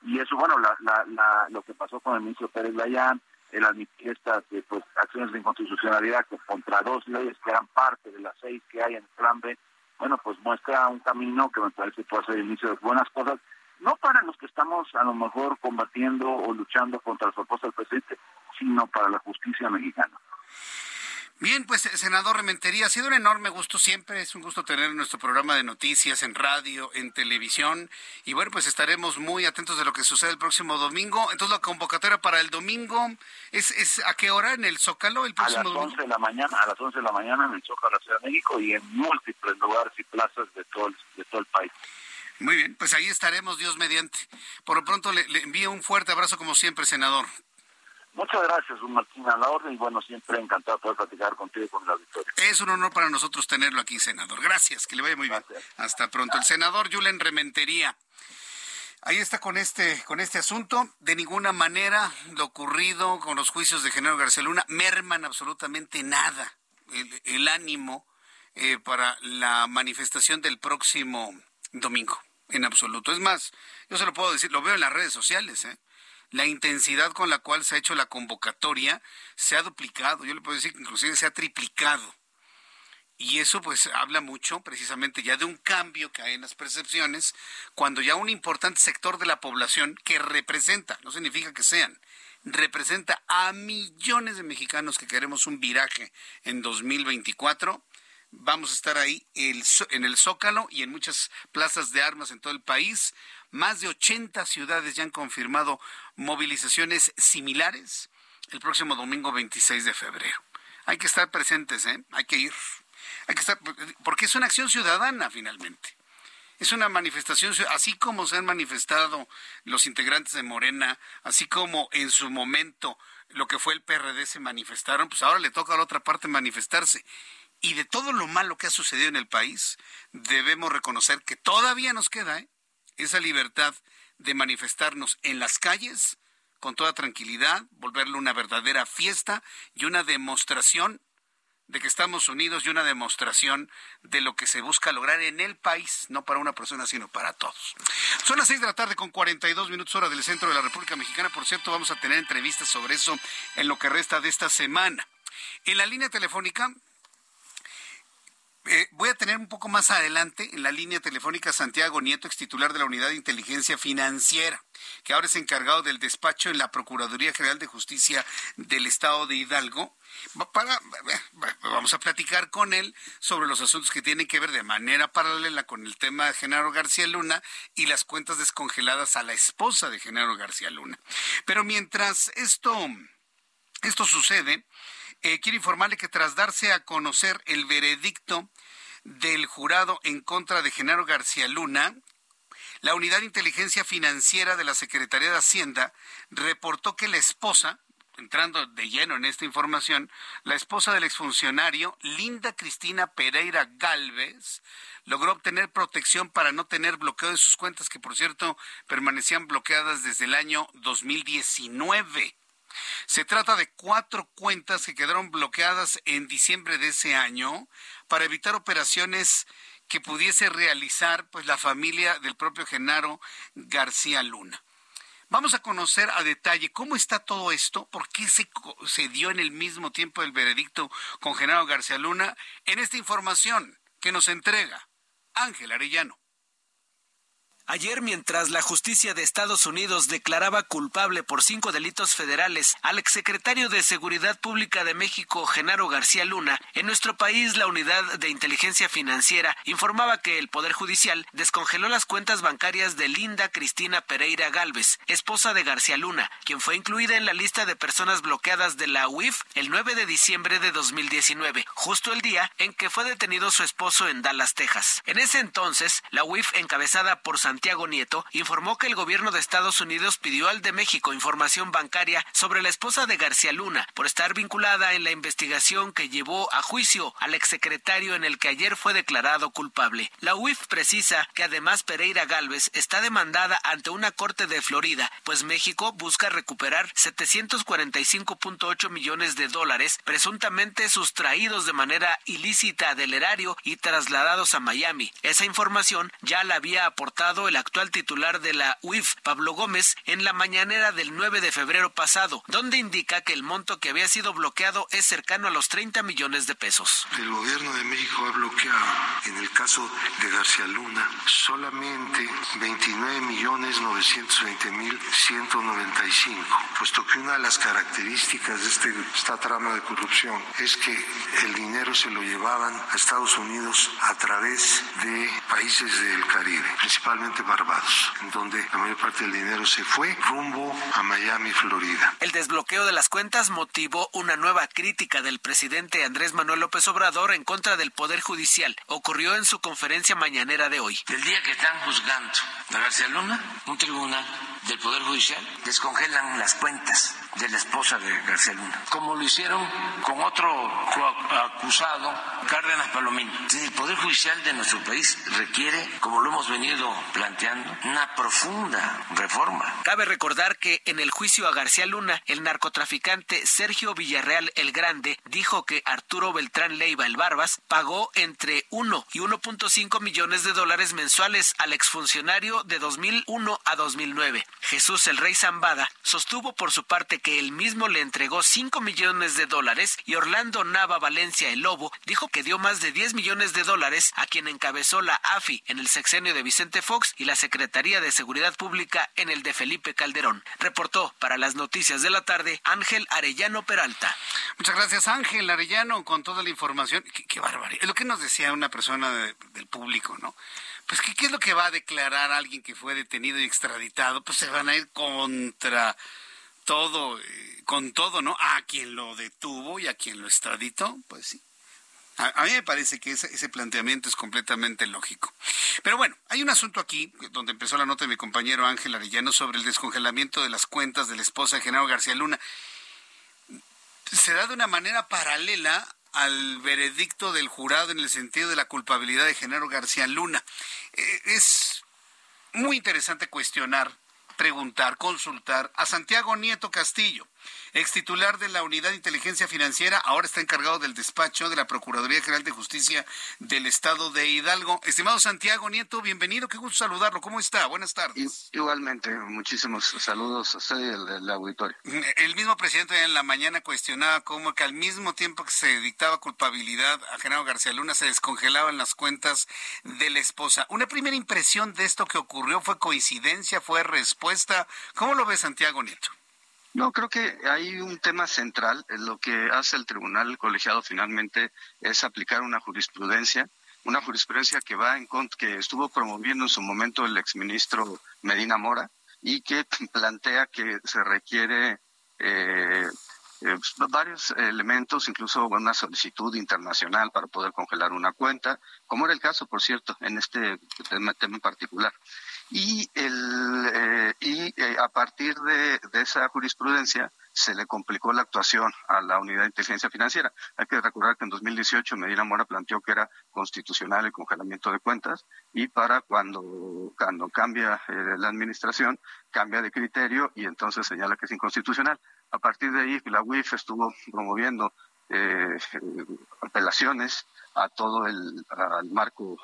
Y eso, bueno, la, la, lo que pasó con el ministro Pérez Layán, el admitir estas eh, pues, acciones de inconstitucionalidad contra dos leyes que eran parte de las seis que hay en el plan B, bueno, pues muestra un camino que me parece puede ser el inicio de buenas cosas no para los que estamos a lo mejor combatiendo o luchando contra las propuestas del presidente, sino para la justicia mexicana. Bien, pues senador Rementería, ha sido un enorme gusto siempre, es un gusto tener nuestro programa de noticias en radio, en televisión, y bueno, pues estaremos muy atentos de lo que sucede el próximo domingo. Entonces la convocatoria para el domingo, ¿es, es a qué hora en el Zócalo el próximo domingo? A las 11 de la mañana, a las 11 de la mañana en el Zócalo de Ciudad de México y en múltiples lugares y plazas de todo de todo el país. Muy bien, pues ahí estaremos, Dios mediante. Por lo pronto le, envío un fuerte abrazo como siempre, senador. Muchas gracias, Martín, a la orden y bueno, siempre encantado de poder platicar contigo y con la victoria. Es un honor para nosotros tenerlo aquí, senador. Gracias, que le vaya muy bien. Hasta pronto. El senador Julen Rementería. Ahí está con este, con este asunto. De ninguna manera lo ocurrido con los juicios de Genaro García Luna merman absolutamente nada el, ánimo eh, para la manifestación del próximo domingo en absoluto. Es más, yo se lo puedo decir, lo veo en las redes sociales, ¿eh? La intensidad con la cual se ha hecho la convocatoria se ha duplicado, yo le puedo decir que inclusive se ha triplicado. Y eso pues habla mucho precisamente ya de un cambio que hay en las percepciones, cuando ya un importante sector de la población que representa, no significa que sean, representa a millones de mexicanos que queremos un viraje en 2024, Vamos a estar ahí en el Zócalo y en muchas plazas de armas en todo el país. Más de 80 ciudades ya han confirmado movilizaciones similares el próximo domingo 26 de febrero. Hay que estar presentes, ¿eh? Hay que ir. Hay que estar, porque es una acción ciudadana finalmente. Es una manifestación, así como se han manifestado los integrantes de Morena, así como en su momento lo que fue el PRD se manifestaron, pues ahora le toca a la otra parte manifestarse. Y de todo lo malo que ha sucedido en el país, debemos reconocer que todavía nos queda ¿eh? Esa libertad de manifestarnos en las calles con toda tranquilidad, volverlo una verdadera fiesta y una demostración de que estamos unidos y una demostración de lo que se busca lograr en el país, no para una persona, sino para todos. Son las seis de la tarde con 42 minutos hora del centro de la República Mexicana. Por cierto, vamos a tener entrevistas sobre eso en lo que resta de esta semana. En la línea telefónica Eh, voy a tener un poco más adelante en la línea telefónica Santiago Nieto, ex titular de la Unidad de Inteligencia Financiera, que ahora es encargado del despacho en la Procuraduría General de Justicia del Estado de Hidalgo. Para, vamos a platicar con él sobre los asuntos que tienen que ver de manera paralela con el tema de Genaro García Luna y las cuentas descongeladas a la esposa de Genaro García Luna. Pero mientras esto, esto sucede, eh, quiero informarle que tras darse a conocer el veredicto del jurado en contra de Genaro García Luna, la Unidad de Inteligencia Financiera de la Secretaría de Hacienda reportó que la esposa, entrando de lleno en esta información, la esposa del exfuncionario, Linda Cristina Pereira Galvez, logró obtener protección para no tener bloqueo de sus cuentas, que por cierto permanecían bloqueadas desde el año 2019. Se trata de cuatro cuentas que quedaron bloqueadas en diciembre de ese año para evitar operaciones que pudiese realizar pues la familia del propio Genaro García Luna. Vamos a conocer a detalle cómo está todo esto, por qué se, se dio en el mismo tiempo el veredicto con Genaro García Luna en esta información que nos entrega Ángel Arellano. Ayer, mientras la justicia de Estados Unidos declaraba culpable por cinco delitos federales al exsecretario de Seguridad Pública de México, Genaro García Luna, en nuestro país la Unidad de Inteligencia Financiera informaba que el Poder Judicial descongeló las cuentas bancarias de Linda Cristina Pereira Galvez, esposa de García Luna, quien fue incluida en la lista de personas bloqueadas de la UIF el 9 de diciembre de 2019, justo el día en que fue detenido su esposo en Dallas, Texas. En ese entonces, la UIF, encabezada por Santiago Nieto, informó que el gobierno de Estados Unidos pidió al de México información bancaria sobre la esposa de García Luna por estar vinculada en la investigación que llevó a juicio al exsecretario en el que ayer fue declarado culpable. La UIF precisa que además Pereira Galvez está demandada ante una corte de Florida, pues México busca recuperar 745.8 millones de dólares presuntamente sustraídos de manera ilícita del erario y trasladados a Miami. Esa información ya la había aportado el actual titular de la UIF, Pablo Gómez, en la mañanera del 9 de febrero pasado, donde indica que el monto que había sido bloqueado es cercano a los 30 millones de pesos. El gobierno de México ha bloqueado, en el caso de García Luna, solamente 29 millones 920 mil 195, puesto que una de las características de este, esta trama de corrupción es que el dinero se lo llevaban a Estados Unidos a través de países del Caribe, principalmente Barbados, en donde la mayor parte del dinero se fue rumbo a Miami, Florida. El desbloqueo de las cuentas motivó una nueva crítica del presidente Andrés Manuel López Obrador en contra del Poder Judicial. Ocurrió en su conferencia mañanera de hoy. El día que están juzgando a García Luna, un tribunal del Poder Judicial descongelan las cuentas de la esposa de García Luna, como lo hicieron con otro acusado, Cárdenas Palomino. El Poder Judicial de nuestro país requiere, como lo hemos venido planteando, una profunda reforma. Cabe recordar que en el juicio a García Luna, el narcotraficante Sergio Villarreal el Grande dijo que Arturo Beltrán Leiva el Barbas pagó entre 1 y 1.5 millones de dólares mensuales al exfuncionario de 2001 a 2009. Jesús el Rey Zambada sostuvo por su parte que él mismo le entregó 5 millones de dólares y Orlando Nava Valencia el Lobo dijo que dio más de 10 millones de dólares a quien encabezó la AFI en el sexenio de Vicente Fox y la Secretaría de Seguridad Pública en el de Felipe Calderón. Reportó para las noticias de la tarde Ángel Arellano Peralta. Muchas gracias Ángel Arellano con toda la información. Qué, barbaridad. Es lo que nos decía una persona del público, ¿no? Pues ¿qué, ¿qué es lo que va a declarar alguien que fue detenido y extraditado? Pues se van a ir contra todo, eh, con todo, ¿no? A quien lo detuvo y a quien lo extraditó, pues sí. A, mí me parece que ese, planteamiento es completamente lógico. Pero bueno, hay un asunto aquí, donde empezó la nota de mi compañero Ángel Arellano sobre el descongelamiento de las cuentas de la esposa de Genaro García Luna. Se da de una manera paralela al veredicto del jurado en el sentido de la culpabilidad de Genaro García Luna. Eh, es muy interesante cuestionar preguntar, consultar a Santiago Nieto Castillo. Ex titular de la Unidad de Inteligencia Financiera, ahora está encargado del despacho de la Procuraduría General de Justicia del Estado de Hidalgo. Estimado Santiago Nieto, bienvenido, qué gusto saludarlo. ¿Cómo está? Buenas tardes. Igualmente, muchísimos saludos a usted y al auditorio. El mismo presidente en la mañana cuestionaba cómo que al mismo tiempo que se dictaba culpabilidad a Genaro García Luna se descongelaban las cuentas de la esposa. Una primera impresión de esto que ocurrió fue coincidencia, fue respuesta. ¿Cómo lo ve Santiago Nieto? No, creo que hay un tema central. Lo que hace el tribunal colegiado finalmente es aplicar una jurisprudencia, una jurisprudencia que va en que estuvo promoviendo en su momento el exministro Medina Mora y que [laughs] plantea que se requiere eh, eh, varios elementos, incluso una solicitud internacional para poder congelar una cuenta, como era el caso, por cierto, en este tema, tema en particular y, el, eh, y eh, a partir de, esa jurisprudencia se le complicó la actuación a la unidad de inteligencia financiera. Hay que recordar que en 2018 Medina Mora planteó que era constitucional el congelamiento de cuentas y para cuando, cuando cambia eh, la administración cambia de criterio y entonces señala que es inconstitucional. A partir de ahí la UIF estuvo promoviendo apelaciones a todo el al marco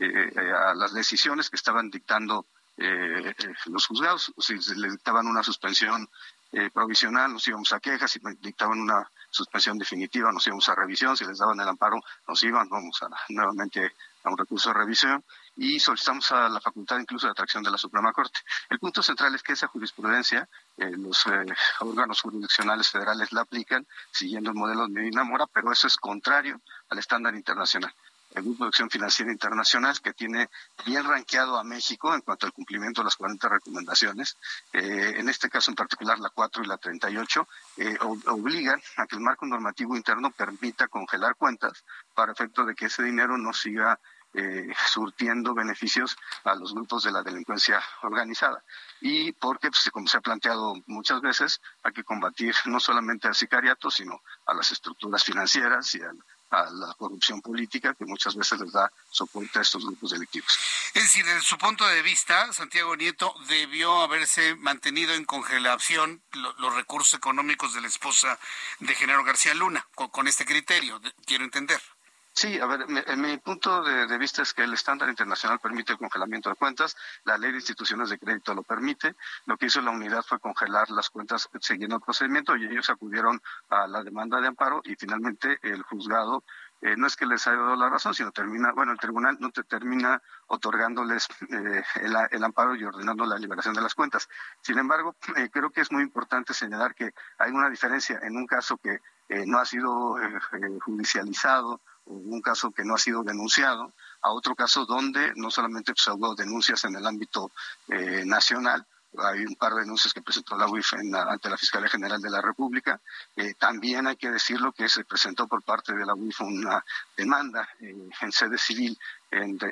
eh, eh, a las decisiones que estaban dictando eh, los juzgados. Si se le dictaban una suspensión provisional, nos íbamos a quejas, si dictaban una suspensión definitiva, nos íbamos a revisión, si les daban el amparo, nos a, nuevamente a un recurso de revisión y solicitamos a la facultad incluso de atracción de la Suprema Corte. El punto central es que esa jurisprudencia, los órganos jurisdiccionales federales la aplican siguiendo el modelo de Medina Mora, pero eso es contrario al estándar internacional el Grupo de Acción Financiera Internacional, que tiene bien ranqueado a México en cuanto al cumplimiento de las 40 recomendaciones, eh, en este caso en particular la 4 y la 38, eh, obligan a que el marco normativo interno permita congelar cuentas para efecto de que ese dinero no siga eh, surtiendo beneficios a los grupos de la delincuencia organizada. Y porque, pues, como se ha planteado muchas veces, hay que combatir no solamente al sicariato, sino a las estructuras financieras y al a la corrupción política que muchas veces les da soporte a estos grupos delictivos. Es decir, desde su punto de vista, Santiago Nieto debió haberse mantenido en congelación los recursos económicos de la esposa de Genaro García Luna, con este criterio, quiero entender. Sí, a ver, en mi punto de, vista es que el estándar internacional permite el congelamiento de cuentas, la ley de instituciones de crédito lo permite, lo que hizo la unidad fue congelar las cuentas siguiendo el procedimiento y ellos acudieron a la demanda de amparo y finalmente el juzgado eh, no es que les haya dado la razón, sino termina, bueno, el tribunal no te termina otorgándoles eh, el, amparo y ordenando la liberación de las cuentas. Sin embargo, eh, creo que es muy importante señalar que hay una diferencia en un caso que no ha sido judicializado un caso que no ha sido denunciado, a otro caso donde no solamente pues, hubo denuncias en el ámbito eh, nacional, hay un par de denuncias que presentó la UIF ante la Fiscalía General de la República. Eh, también hay que decirlo que se presentó por parte de la UIF una demanda eh, en sede civil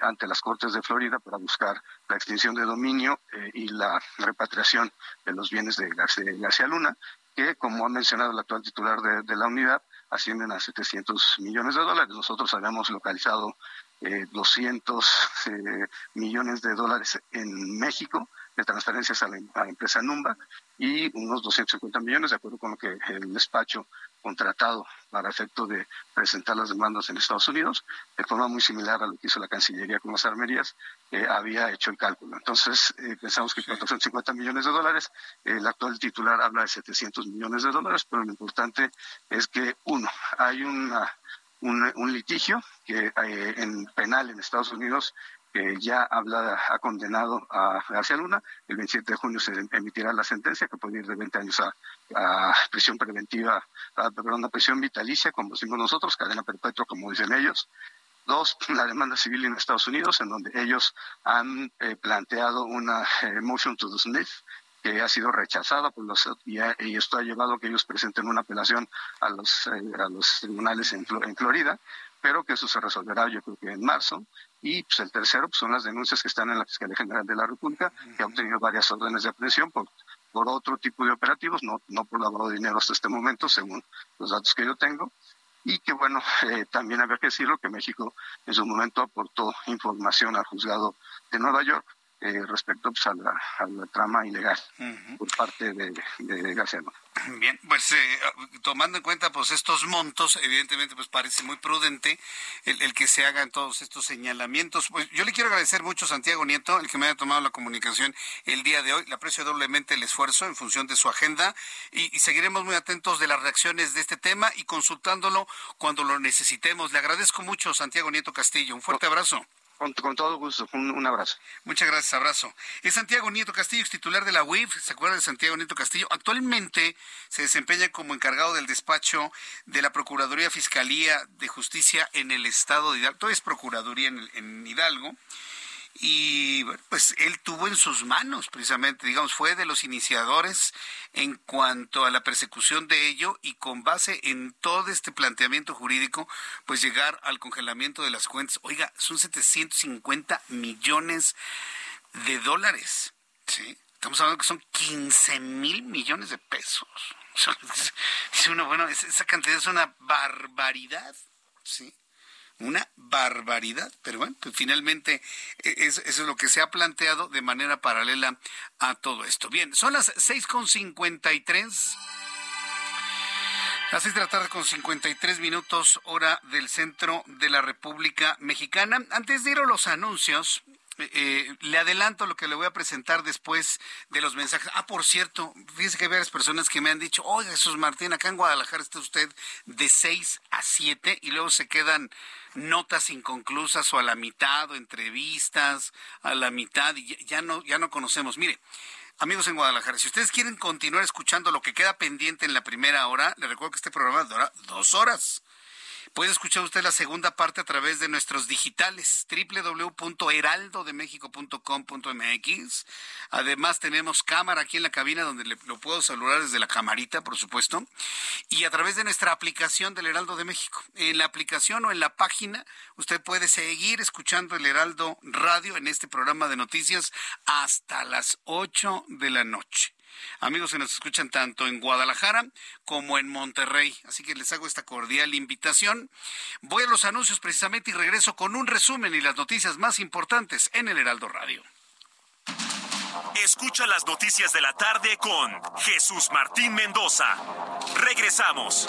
ante las Cortes de Florida para buscar la extinción de dominio y la repatriación de los bienes de García, Luna, que, como ha mencionado el actual titular de la unidad, ascienden a 700 millones de dólares. Nosotros habíamos localizado 200 eh, eh, millones de dólares en México de transferencias a la, empresa Numba y unos 250 millones, de acuerdo con lo que el despacho contratado para efecto de presentar las demandas en Estados Unidos, de forma muy similar a lo que hizo la Cancillería con las armerías, había hecho el cálculo. Entonces, eh, pensamos que 450 millones de dólares, el actual titular habla de 700 millones de dólares, pero lo importante es que, uno, hay una, un, litigio que eh, en penal en Estados Unidos ya habla, ha condenado a García Luna. El 27 de junio se emitirá la sentencia que puede ir de 20 años a, prisión preventiva, a, perdón, a prisión vitalicia, como decimos nosotros, cadena perpetua, como dicen ellos. Dos, [laughs] la demanda civil en Estados Unidos, en donde ellos han eh, planteado una eh, motion to dismiss que ha sido rechazada por los y, esto ha llevado a que ellos presenten una apelación a los eh, a los tribunales en, en Florida pero que eso se resolverá yo creo que en marzo y pues, el tercero pues, son las denuncias que están en la Fiscalía General de la República, que ha obtenido varias órdenes de aprehensión por, por otro tipo de operativos, no, no por lavado de dinero hasta este momento, según los datos que yo tengo. Y que bueno, eh, también había que decirlo que México en su momento aportó información al juzgado de Nueva York eh, respecto pues, a, la, trama ilegal por parte de, de García [clears throat] Bien, pues eh, tomando en cuenta pues estos montos, evidentemente pues parece muy prudente el, que se hagan todos estos señalamientos. Pues yo le quiero agradecer mucho a Santiago Nieto, el que me haya tomado la comunicación el día de hoy. Le aprecio doblemente el esfuerzo en función de su agenda y, y seguiremos muy atentos de las reacciones de este tema y consultándolo cuando lo necesitemos. Le agradezco mucho, Santiago Nieto Castillo. Un fuerte abrazo. Con, todo gusto, un, abrazo. Muchas gracias, abrazo. Es Santiago Nieto Castillo, titular de la UIF, ¿se acuerda de Santiago Nieto Castillo? Actualmente se desempeña como encargado del despacho de la Procuraduría Fiscalía de Justicia en el Estado de Hidalgo, todo es Procuraduría en Hidalgo, y pues él tuvo en sus manos precisamente, digamos, fue de los iniciadores en cuanto a la persecución de ello y con base en todo este planteamiento jurídico, pues llegar al congelamiento de las cuentas. Oiga, son 750 millones de dólares, ¿sí? Estamos hablando que son 15 mil millones de pesos. [laughs] Es uno, bueno, esa cantidad es una barbaridad, ¿sí? Una barbaridad, pero bueno, pues finalmente e, eso es lo que se ha planteado de manera paralela a todo esto. Bien, son las seis con cincuenta y tres. Las seis de la tarde con 53 minutos, hora del centro de la República Mexicana. Antes de ir a los anuncios, eh, le adelanto lo que le voy a presentar después de los mensajes. Ah, por cierto, fíjese que hay varias personas que me han dicho, oye Jesús Martín, acá en Guadalajara está usted de 6 a 7 y luego se quedan notas inconclusas o a la mitad o entrevistas a la mitad y ya no, ya no conocemos. Mire, Amigos en Guadalajara, si ustedes quieren continuar escuchando lo que queda pendiente en la primera hora, les recuerdo que este programa dura dos horas. Puede escuchar usted la segunda parte a través de nuestros digitales www.heraldodemexico.com.mx. Además tenemos cámara aquí en la cabina donde lo puedo saludar desde la camarita, por supuesto, y a través de nuestra aplicación del Heraldo de México. En la aplicación o en la página usted puede seguir escuchando el Heraldo Radio en este programa de noticias hasta las 8 de la noche amigos que nos escuchan tanto en Guadalajara como en Monterrey. Así que les hago esta cordial invitación. Voy a los anuncios precisamente y regreso con un resumen y las noticias más importantes en el Heraldo Radio. Escucha las noticias de la tarde con Jesús Martín Mendoza. Regresamos.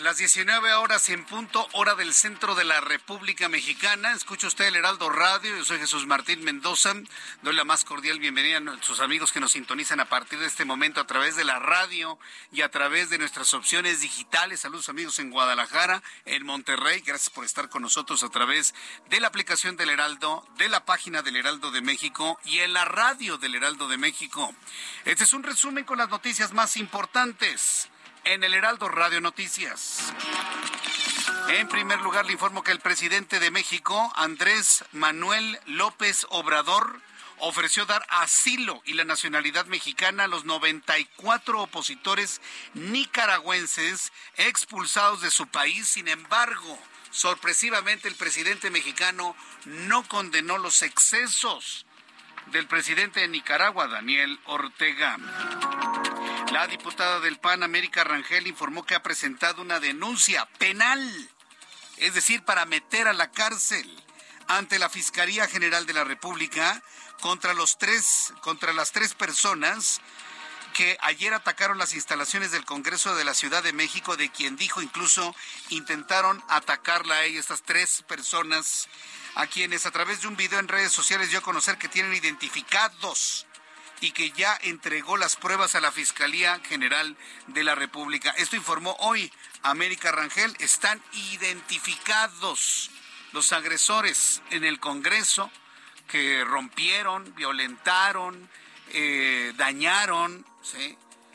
Las 19 horas en punto, hora del centro de la República Mexicana. Escucha usted el Heraldo Radio, yo soy Jesús Martín Mendoza. Doy la más cordial bienvenida a nuestros amigos que nos sintonizan a partir de este momento a través de la radio y a través de nuestras opciones digitales. Saludos amigos en Guadalajara, en Monterrey. Gracias por estar con nosotros a través de la aplicación del Heraldo, de la página del Heraldo de México y en la radio del Heraldo de México. Este es un resumen con las noticias más importantes en el Heraldo Radio Noticias. En primer lugar, le informo que el presidente de México, Andrés Manuel López Obrador, ofreció dar asilo y la nacionalidad mexicana a los 94 opositores nicaragüenses expulsados de su país. Sin embargo, sorpresivamente el presidente mexicano no condenó los excesos del presidente de Nicaragua, Daniel Ortega. La diputada del PAN, América Rangel, informó que ha presentado una denuncia penal, es decir, para meter a la cárcel ante la Fiscalía General de la República contra los tres, contra las tres personas que ayer atacaron las instalaciones del Congreso de la Ciudad de México, de quien dijo incluso intentaron atacarla a ella, estas tres personas, a quienes a través de un video en redes sociales dio a conocer que tienen identificados y que ya entregó las pruebas a la Fiscalía General de la República. Esto informó hoy América Rangel. Están identificados los agresores en el Congreso que rompieron, violentaron, eh, dañaron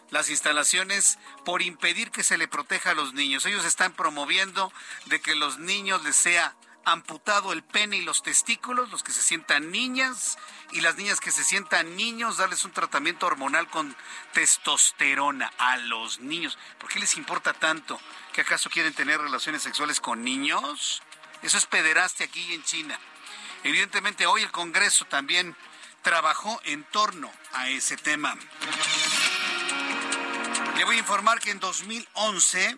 las instalaciones por impedir que se le proteja a los niños. Ellos están promoviendo de que los niños les sea amputado el pene y los testículos, los que se sientan niñas y las niñas que se sientan niños, darles un tratamiento hormonal con testosterona a los niños. ¿Por qué les importa tanto? ¿Que acaso quieren tener relaciones sexuales con niños? Eso es pederaste aquí en China. Evidentemente hoy el Congreso también trabajó en torno a ese tema. Le voy a informar que en 2011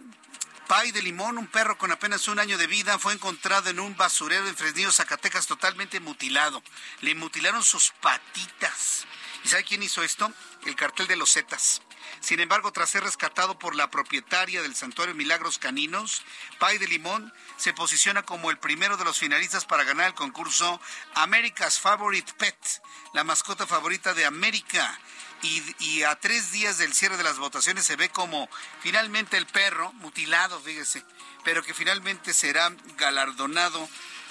Pai de Limón, un perro con apenas un año de vida, fue encontrado en un basurero en Fresnillo, Zacatecas, totalmente mutilado. Le mutilaron sus patitas. ¿Y sabe quién hizo esto? El cartel de los Zetas. Sin embargo, tras ser rescatado por la propietaria del Santuario Milagros Caninos, Pai de Limón se posiciona como el primero de los finalistas para ganar el concurso America's Favorite Pet, la mascota favorita de América. Y, a tres días del cierre de las votaciones se ve como finalmente el perro, mutilado, fíjese, pero que finalmente será galardonado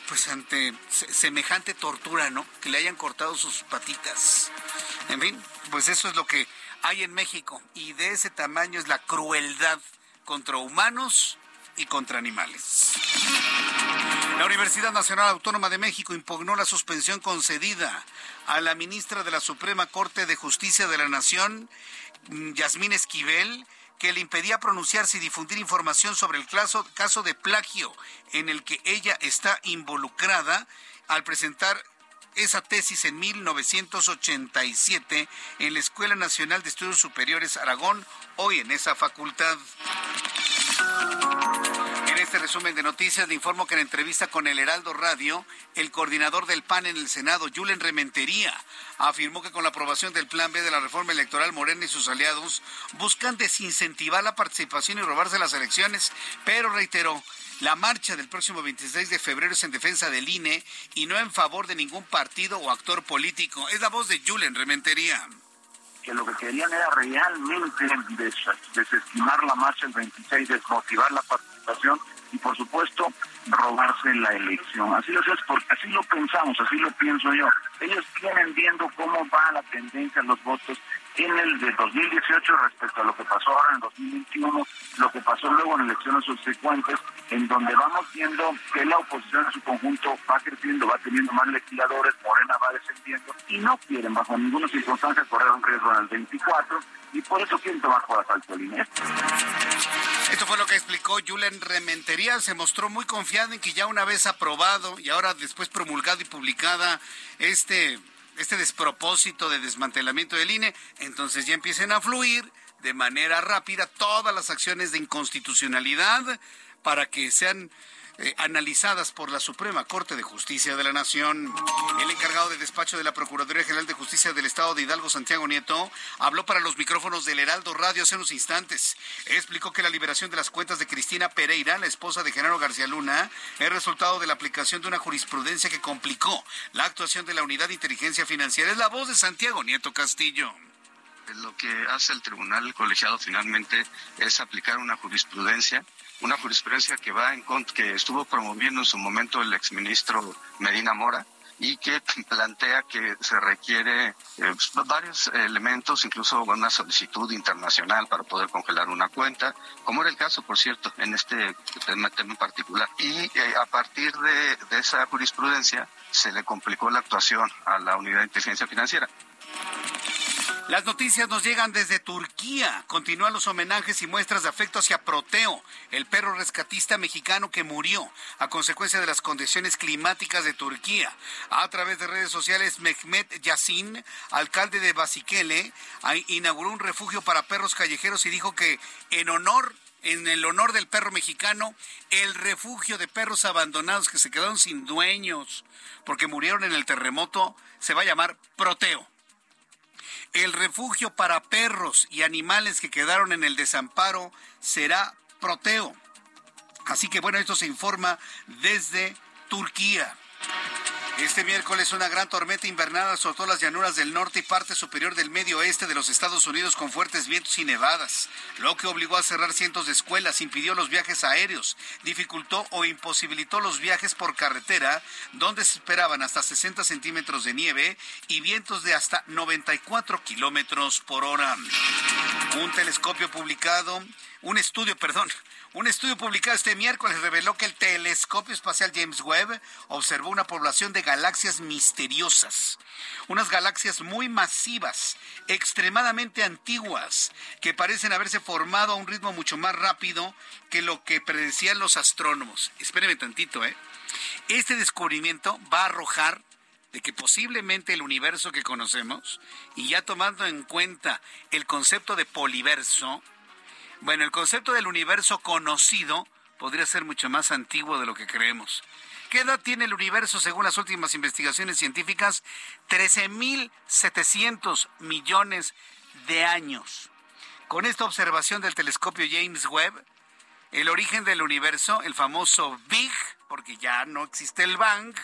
pues ante semejante tortura, ¿no? Que le hayan cortado sus patitas. En fin, pues eso es lo que hay en México y de ese tamaño es la crueldad contra humanos y contra animales. La Universidad Nacional Autónoma de México impugnó la suspensión concedida a la ministra de la Suprema Corte de Justicia de la Nación, Yasmín Esquivel, que le impedía pronunciarse y difundir información sobre el caso, caso de plagio en el que ella está involucrada al presentar esa tesis en 1987 en la Escuela Nacional de Estudios Superiores Aragón, hoy en esa facultad. Este resumen de noticias le informo que en entrevista con el Heraldo Radio, el coordinador del PAN en el Senado, Julen Rementería, afirmó que con la aprobación del Plan B de la reforma electoral, Morena y sus aliados buscan desincentivar la participación y robarse las elecciones, pero reiteró, la marcha del próximo 26 de febrero es en defensa del INE y no en favor de ningún partido o actor político. Es la voz de Julen Rementería. Que lo que querían era realmente desestimar la marcha el 26, desmotivar la participación y por supuesto robarse la elección. Así lo es, porque así lo pensamos, así lo pienso yo. Ellos vienen viendo cómo va la tendencia en los votos en el de 2018 respecto a lo que pasó ahora en 2021, lo que pasó luego en elecciones subsecuentes, en donde vamos viendo que la oposición en su conjunto va creciendo, va teniendo más legisladores, Morena va descendiendo y no quieren bajo ninguna circunstancia correr un riesgo en el 24 y por eso quieren tomar por asalto el. Esto fue lo que explicó Julen Rementería. Se mostró muy confiado en que ya una vez aprobado y ahora después promulgado y publicada este este despropósito de desmantelamiento del INE, entonces ya empiecen a fluir de manera rápida todas las acciones de inconstitucionalidad para que sean eh, analizadas por la Suprema Corte de Justicia de la Nación. El encargado de despacho de la Procuraduría General de Justicia del Estado de Hidalgo, Santiago Nieto, habló para los micrófonos del Heraldo Radio hace unos instantes. Explicó que la liberación de las cuentas de Cristina Pereira, la esposa de Genaro García Luna, es resultado de la aplicación de una jurisprudencia que complicó la actuación de la Unidad de Inteligencia Financiera. Es la voz de Santiago Nieto Castillo lo que hace el tribunal colegiado finalmente es aplicar una jurisprudencia una jurisprudencia que va en que estuvo promoviendo en su momento el exministro Medina Mora y que [laughs] plantea que se requiere eh, pues, varios elementos, incluso una solicitud internacional para poder congelar una cuenta, como era el caso, por cierto, en este tema, en particular. Y eh, a partir de, de esa jurisprudencia se le complicó la actuación a la unidad de inteligencia financiera. Las noticias nos llegan desde Turquía. Continúan los homenajes y muestras de afecto hacia Proteo, el perro rescatista mexicano que murió a consecuencia de las condiciones climáticas de Turquía. A través de redes sociales, Mehmet Yasin, alcalde de Basikele, inauguró un refugio para perros callejeros y dijo que en honor en el honor del perro mexicano, el refugio de perros abandonados que se quedaron sin dueños porque murieron en el terremoto se va a llamar Proteo el refugio para perros y animales que quedaron en el desamparo será Proteo. Así que bueno, esto se informa desde Turquía. Este miércoles una gran tormenta invernal azotó las llanuras del norte y parte superior del medio oeste de los Estados Unidos con fuertes vientos y nevadas, lo que obligó a cerrar cientos de escuelas, impidió los viajes aéreos, dificultó o imposibilitó los viajes por carretera, donde se esperaban hasta 60 centímetros de nieve y vientos de hasta 94 kilómetros por hora. Un telescopio publicado, un estudio, perdón, un estudio publicado este miércoles reveló que el telescopio espacial James Webb observó una población de galaxias misteriosas, unas galaxias muy masivas, extremadamente antiguas, que parecen haberse formado a un ritmo mucho más rápido que lo que predecían los astrónomos. Espérenme tantito, ¿eh? Este descubrimiento va a arrojar de que posiblemente el universo que conocemos, y ya tomando en cuenta el concepto de poliverso, bueno, el concepto del universo conocido podría ser mucho más antiguo de lo que creemos. ¿Qué edad tiene el universo según las últimas investigaciones científicas? 13.700 millones de años. Con esta observación del telescopio James Webb, el origen del universo, el famoso Big, porque ya no existe el Bang,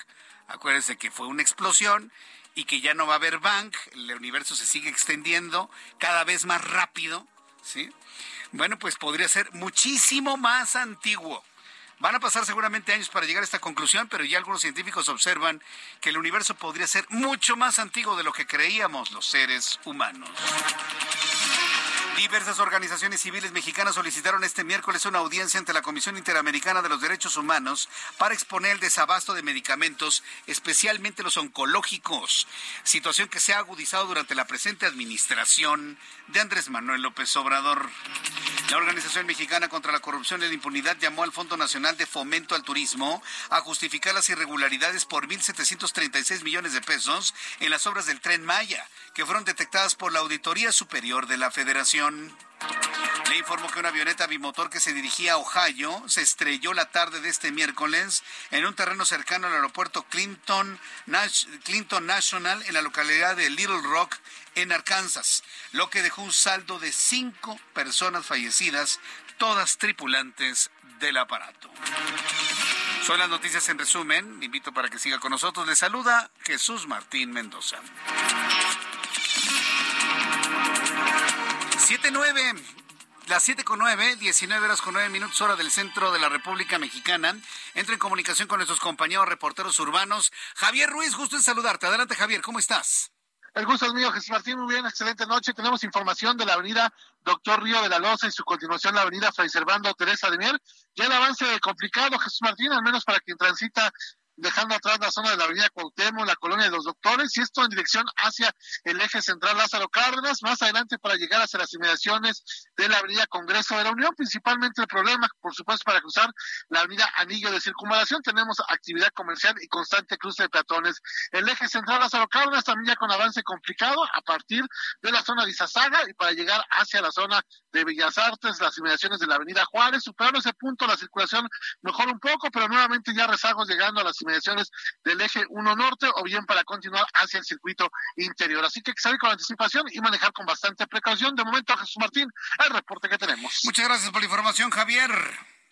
acuérdense que fue una explosión y que ya no va a haber Bang, el universo se sigue extendiendo cada vez más rápido, ¿sí? Bueno, pues podría ser muchísimo más antiguo. Van a pasar seguramente años para llegar a esta conclusión, pero ya algunos científicos observan que el universo podría ser mucho más antiguo de lo que creíamos los seres humanos. Diversas organizaciones civiles mexicanas solicitaron este miércoles una audiencia ante la Comisión Interamericana de los Derechos Humanos para exponer el desabasto de medicamentos, especialmente los oncológicos, situación que se ha agudizado durante la presente administración de Andrés Manuel López Obrador. La Organización Mexicana contra la Corrupción y la Impunidad llamó al Fondo Nacional de Fomento al Turismo a justificar las irregularidades por 1.736 millones de pesos en las obras del tren Maya, que fueron detectadas por la Auditoría Superior de la Federación. Le informó que una avioneta bimotor que se dirigía a Ohio se estrelló la tarde de este miércoles en un terreno cercano al aeropuerto Clinton, Clinton National en la localidad de Little Rock, en Arkansas, lo que dejó un saldo de cinco personas fallecidas, todas tripulantes del aparato. Son las noticias en resumen. Le invito para que siga con nosotros. Le saluda Jesús Martín Mendoza. 7-9, las 7 con 9, 19 horas con 9 minutos hora del centro de la República Mexicana. Entro en comunicación con nuestros compañeros reporteros urbanos. Javier Ruiz, gusto en saludarte. Adelante, Javier, ¿cómo estás? El gusto es mío, Jesús Martín. Muy bien, excelente noche. Tenemos información de la avenida Doctor Río de la Loza y su continuación la avenida Fray Servando Teresa de Mier. Ya el avance complicado, Jesús Martín, al menos para quien transita dejando atrás la zona de la avenida Cuauhtémoc, la colonia de los doctores, y esto en dirección hacia el eje central Lázaro Cárdenas, más adelante para llegar hacia las inmediaciones de la avenida Congreso de la Unión, principalmente el problema, por supuesto, para cruzar la avenida Anillo de Circunvalación, tenemos actividad comercial y constante cruce de peatones. El eje central Lázaro Cárdenas también ya con avance complicado a partir de la zona de Izazaga y para llegar hacia la zona de Bellas Artes, las inmediaciones de la avenida Juárez, superando ese punto la circulación mejor un poco, pero nuevamente ya rezagos llegando a las inmediaciones del eje 1 norte o bien para continuar hacia el circuito interior. Así que hay que salir con anticipación y manejar con bastante precaución. De momento, Jesús Martín, el reporte que tenemos. Muchas gracias por la información, Javier.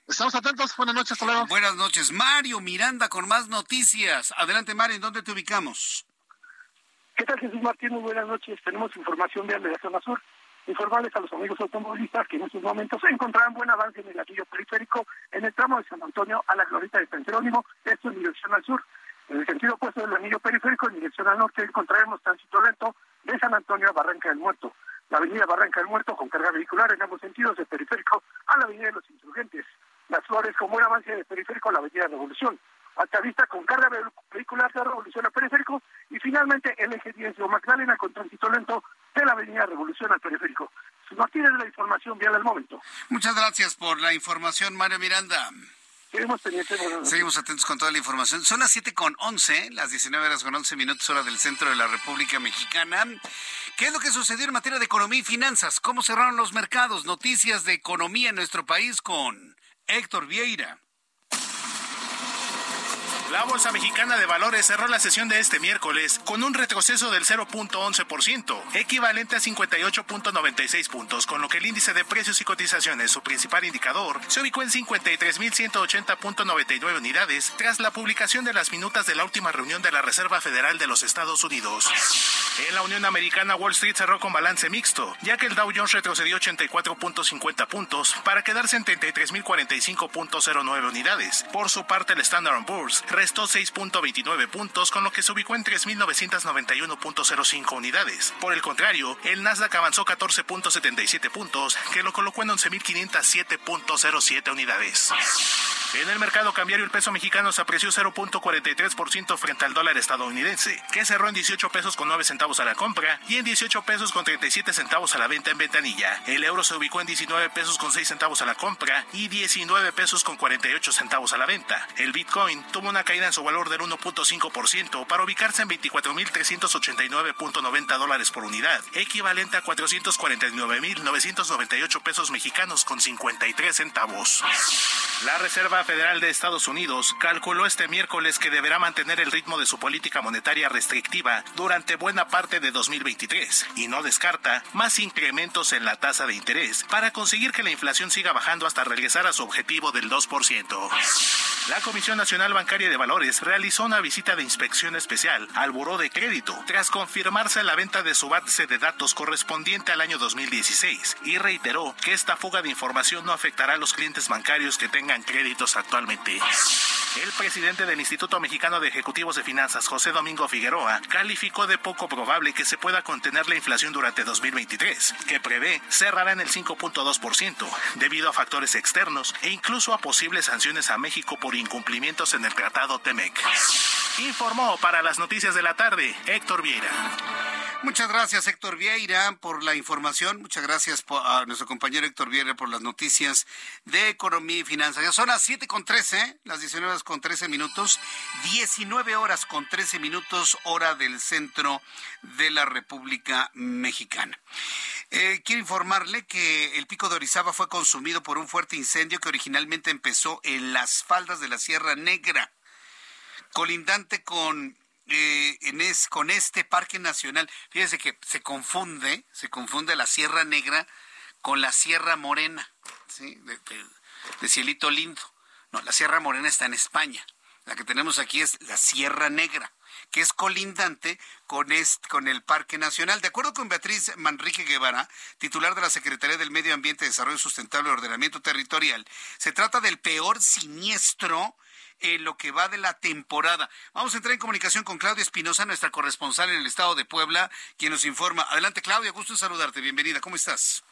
Estamos atentos. Buenas noches, hasta luego. Buenas noches. Mario Miranda con más noticias. Adelante, Mario, ¿en dónde te ubicamos? ¿Qué tal, Jesús Martín? Muy buenas noches. Tenemos información de la zona sur informarles a los amigos automovilistas que en estos momentos se encontrarán buen avance en el anillo periférico en el tramo de San Antonio a la glorita de San Jerónimo, esto en dirección al sur. En el sentido opuesto del anillo periférico, en dirección al norte, encontraremos tránsito lento de San Antonio a Barranca del Muerto. La avenida Barranca del Muerto con carga vehicular en ambos sentidos, de periférico a la avenida de los Insurgentes. Las Flores con buen avance de periférico a la avenida Revolución. Altavista con carga vehicular de Revolución a periférico y finalmente el eje 10 de Magdalena con tránsito lento de la avenida Revolución al periférico. Martínez, la información vial al momento. Muchas gracias por la información, Mario Miranda. Seguimos. Seguimos atentos con toda la información. Son las 7 con 11, las 19 horas con 11 minutos hora del centro de la República Mexicana. ¿Qué es lo que sucedió en materia de economía y finanzas? ¿Cómo cerraron los mercados? Noticias de economía en nuestro país con Héctor Vieira. La Bolsa Mexicana de Valores cerró la sesión de este miércoles con un retroceso del 0.11%, equivalente a 58.96 puntos, con lo que el índice de precios y cotizaciones, su principal indicador, se ubicó en 53.180.99 unidades tras la publicación de las minutas de la última reunión de la Reserva Federal de los Estados Unidos. En la Unión Americana, Wall Street cerró con balance mixto, ya que el Dow Jones retrocedió 84.50 puntos para quedarse en 33.045.09 unidades. Por su parte, el Standard Poor's restó 6.29 puntos, con lo que se ubicó en 3.991.05 unidades. Por el contrario, el Nasdaq avanzó 14.77 puntos, que lo colocó en 11.507.07 unidades. En el mercado cambiario el peso mexicano se apreció 0.43% frente al dólar estadounidense, que cerró en 18 pesos con 9 centavos a la compra y en 18 pesos con 37 centavos a la venta en ventanilla. El euro se ubicó en 19 pesos con 6 centavos a la compra y 19 pesos con 48 centavos a la venta. El Bitcoin tuvo una caída en su valor del 1.5% para ubicarse en 24.389.90 dólares por unidad, equivalente a 449.998 pesos mexicanos con 53 centavos. La Reserva Federal de Estados Unidos calculó este miércoles que deberá mantener el ritmo de su política monetaria restrictiva durante buena parte de 2023 y no descarta más incrementos en la tasa de interés para conseguir que la inflación siga bajando hasta regresar a su objetivo del 2%. La Comisión Nacional Bancaria de Valores realizó una visita de inspección especial al Buró de Crédito tras confirmarse la venta de su base de datos correspondiente al año 2016 y reiteró que esta fuga de información no afectará a los clientes bancarios que tengan créditos actualmente. El presidente del Instituto Mexicano de Ejecutivos de Finanzas, José Domingo Figueroa, calificó de poco probable que se pueda contener la inflación durante 2023, que prevé cerrará en el 5.2% debido a factores externos e incluso a posibles sanciones a México por incumplimientos en el Tratado TEMEC. Informó para las noticias de la tarde Héctor Vieira. Muchas gracias, Héctor Vieira, por la información. Muchas gracias a nuestro compañero Héctor Vieira por las noticias de economía y finanzas. Ya son las 7 con 13, las 19 horas con 13 minutos, 19 horas con 13 minutos, hora del centro de la República Mexicana. Eh, quiero informarle que el pico de Orizaba fue consumido por un fuerte incendio que originalmente empezó en las faldas de la Sierra Negra, colindante con eh, con este parque nacional. Fíjese que se confunde, se confunde la Sierra Negra con la Sierra Morena, ¿sí? de, Cielito Lindo. No, la Sierra Morena está en España. La que tenemos aquí es la Sierra Negra que es colindante con, con el Parque Nacional. De acuerdo con Beatriz Manrique Guevara, titular de la Secretaría del Medio Ambiente, Desarrollo Sustentable y Ordenamiento Territorial, se trata del peor siniestro en lo que va de la temporada. Vamos a entrar en comunicación con Claudia Espinosa, nuestra corresponsal en el estado de Puebla, quien nos informa. Adelante, Claudia, gusto en saludarte. Bienvenida. ¿Cómo estás?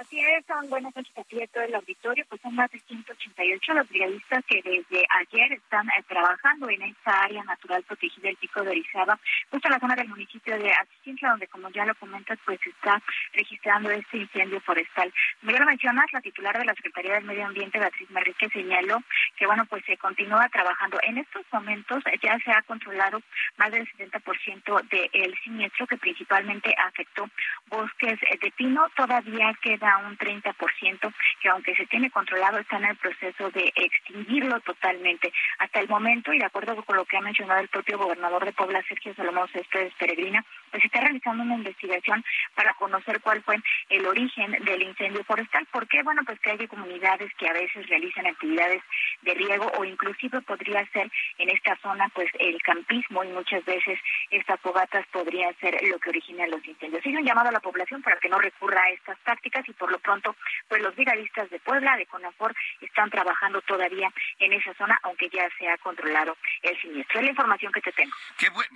Así es, son buenas noches a todo el auditorio, pues son más de 188 los brigadistas que desde ayer están eh, trabajando en esta área natural protegida del Pico de Orizaba, justo en la zona del municipio de Asistintla, donde como ya lo comentas, pues está registrando este incendio forestal. Como ya lo mencionas, la titular de la Secretaría del Medio Ambiente, Beatriz Marrique, señaló que bueno, pues se continúa trabajando. En estos momentos ya se ha controlado más del 70% del siniestro que principalmente afectó bosques de pino. Todavía queda un 30%, que aunque se tiene controlado, está en el proceso de extinguirlo totalmente. Hasta el momento, y de acuerdo con lo que ha mencionado el propio gobernador de Puebla, Sergio Salomón Céspedes Peregrina, pues está realizando una investigación para conocer cuál fue el origen del incendio forestal. porque Bueno, pues que hay comunidades que a veces realizan actividades de riego o inclusive podría ser en esta zona pues el campismo y muchas veces estas fogatas podrían ser lo que origina los incendios. Sigue un llamado a la población para que no recurra a estas tácticas y por lo pronto pues los brigadistas de Puebla, de CONAFOR, están trabajando todavía en esa zona, aunque ya se ha controlado el siniestro. Es la información que te tengo.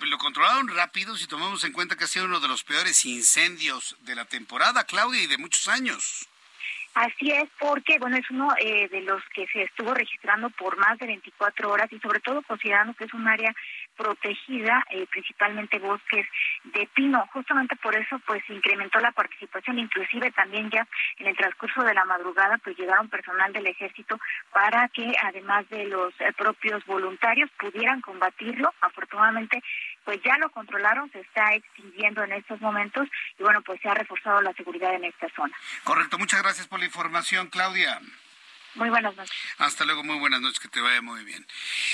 lo controlaron rápido si tomamos en cuenta que ha sido uno de los peores incendios de la temporada, Claudia, y de muchos años. Así es, porque bueno es uno eh, de los que se estuvo registrando por más de 24 horas y sobre todo considerando que es un área protegida, eh, principalmente bosques de pino. Justamente por eso, pues, incrementó la participación, inclusive también ya en el transcurso de la madrugada, pues, llegaron personal del ejército para que, además de los eh, propios voluntarios, pudieran combatirlo. Afortunadamente, pues, ya lo controlaron, se está extinguiendo en estos momentos y, bueno, pues, se ha reforzado la seguridad en esta zona. Correcto. Muchas gracias por la información, Claudia. Muy buenas noches. Hasta luego, muy buenas noches, que te vaya muy bien.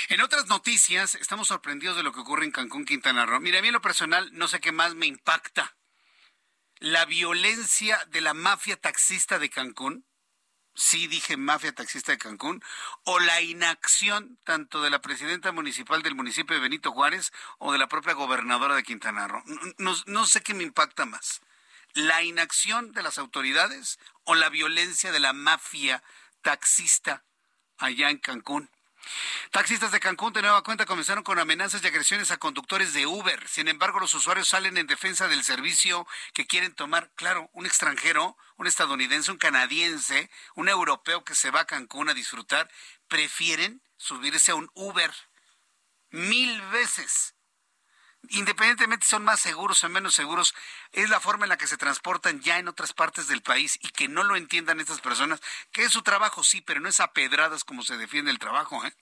En otras noticias, estamos sorprendidos de lo que ocurre en Cancún, Quintana Roo. Mira, a mí en lo personal, no sé qué más me impacta. La violencia de la mafia taxista de Cancún, sí dije mafia taxista de Cancún, o la inacción tanto de la presidenta municipal del municipio de Benito Juárez o de la propia gobernadora de Quintana Roo. No, no sé qué me impacta más. La inacción de las autoridades o la violencia de la mafia taxista allá en Cancún. Taxistas de Cancún de nueva cuenta comenzaron con amenazas y agresiones a conductores de Uber. Sin embargo, los usuarios salen en defensa del servicio que quieren tomar. Claro, un extranjero, un estadounidense, un canadiense, un europeo que se va a Cancún a disfrutar, prefieren subirse a un Uber mil veces. Independientemente son más seguros o menos seguros, es la forma en la que se transportan ya en otras partes del país y que no lo entiendan estas personas, que es su trabajo, sí, pero no es a pedradas como se defiende el trabajo, ¿eh?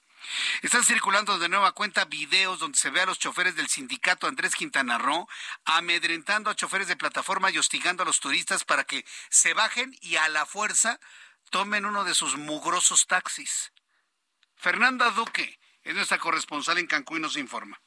Están circulando de nueva cuenta videos donde se ve a los choferes del sindicato Andrés Quintana Roo amedrentando a choferes de plataforma y hostigando a los turistas para que se bajen y a la fuerza tomen uno de sus mugrosos taxis. Fernanda Duque es nuestra corresponsal en Cancún y nos informa.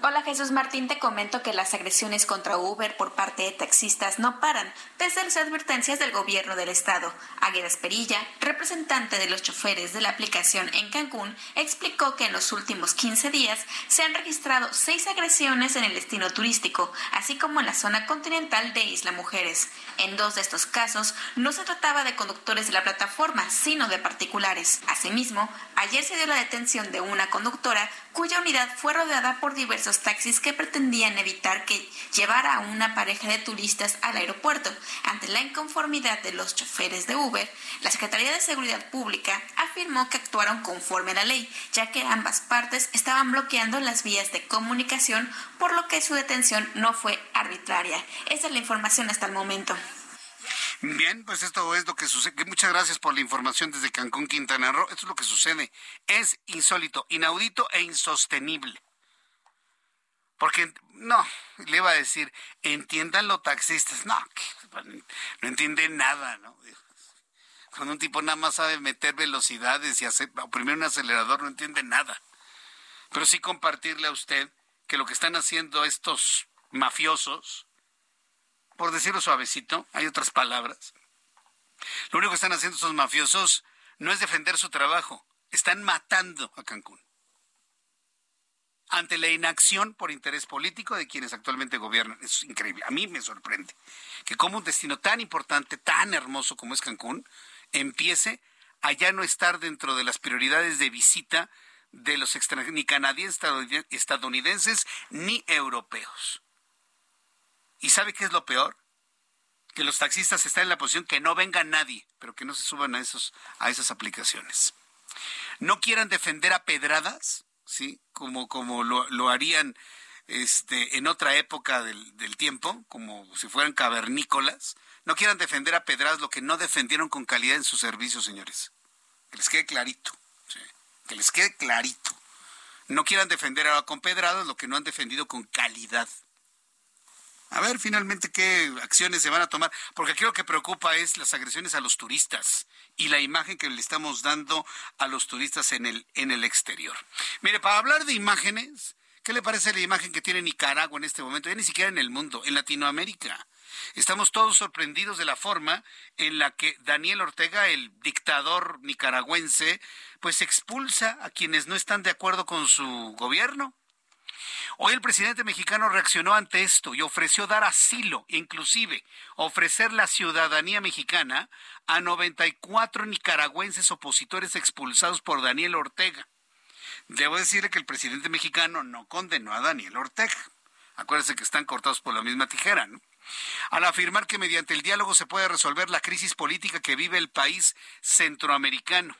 Hola Jesús Martín, te comento que las agresiones contra Uber por parte de taxistas no paran, pese a las advertencias del gobierno del estado. Aguirre Perilla, representante de los choferes de la aplicación en Cancún, explicó que en los últimos 15 días se han registrado seis agresiones en el destino turístico, así como en la zona continental de Isla Mujeres. En dos de estos casos no se trataba de conductores de la plataforma, sino de particulares. Asimismo, ayer se dio la detención de una conductora cuya unidad fue rodeada por diversos taxis que pretendían evitar que llevara a una pareja de turistas al aeropuerto. Ante la inconformidad de los choferes de Uber, la Secretaría de Seguridad Pública afirmó que actuaron conforme a la ley, ya que ambas partes estaban bloqueando las vías de comunicación, por lo que su detención no fue arbitraria. Esa es la información hasta el momento. Bien, pues esto es lo que sucede. Muchas gracias por la información desde Cancún, Quintana Roo. Esto es lo que sucede. Es insólito, inaudito e insostenible. Porque, no, le iba a decir, entiendan los taxistas. No, no entienden nada, ¿no? Cuando un tipo nada más sabe meter velocidades y hacer, oprimir un acelerador, no entiende nada. Pero sí compartirle a usted que lo que están haciendo estos mafiosos, por decirlo suavecito, hay otras palabras. Lo único que están haciendo estos mafiosos no es defender su trabajo, están matando a Cancún. Ante la inacción por interés político de quienes actualmente gobiernan. Es increíble. A mí me sorprende que como un destino tan importante, tan hermoso como es Cancún, empiece a ya no estar dentro de las prioridades de visita de los extranjeros, ni canadienses, estadounidenses, ni europeos. ¿Y sabe qué es lo peor? Que los taxistas están en la posición que no venga nadie, pero que no se suban a, esos, a esas aplicaciones. No quieran defender a pedradas, ¿sí? Como, como lo, lo harían este, en otra época del, del, tiempo, como si fueran cavernícolas. No quieran defender a pedradas lo que no defendieron con calidad en su servicio, señores. Que les quede clarito. ¿sí? Que les quede clarito. No quieran defender ahora con pedradas lo que no han defendido con calidad. A ver finalmente qué acciones se van a tomar, porque aquí lo que preocupa es las agresiones a los turistas y la imagen que le estamos dando a los turistas en el, en el exterior. Mire, para hablar de imágenes, ¿qué le parece la imagen que tiene Nicaragua en este momento? Ya ni siquiera en el mundo, en Latinoamérica. Estamos todos sorprendidos de la forma en la que Daniel Ortega, el dictador nicaragüense, pues expulsa a quienes no están de acuerdo con su gobierno. Hoy el presidente mexicano reaccionó ante esto y ofreció dar asilo, inclusive ofrecer la ciudadanía mexicana a 94 nicaragüenses opositores expulsados por Daniel Ortega. Debo decirle que el presidente mexicano no condenó a Daniel Ortega. Acuérdense que están cortados por la misma tijera, ¿no? Al afirmar que mediante el diálogo se puede resolver la crisis política que vive el país centroamericano.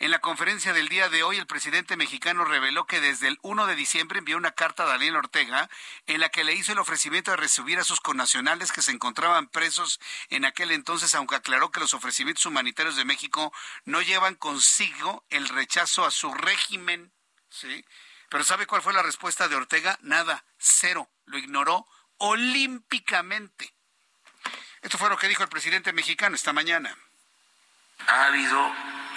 En la conferencia del día de hoy, el presidente mexicano reveló que desde el 1 de diciembre envió una carta a Daniel Ortega en la que le hizo el ofrecimiento de recibir a sus connacionales que se encontraban presos en aquel entonces, aunque aclaró que los ofrecimientos humanitarios de México no llevan consigo el rechazo a su régimen. ¿sí? Pero ¿sabe cuál fue la respuesta de Ortega? Nada, cero, lo ignoró olímpicamente. Esto fue lo que dijo el presidente mexicano esta mañana. Ha habido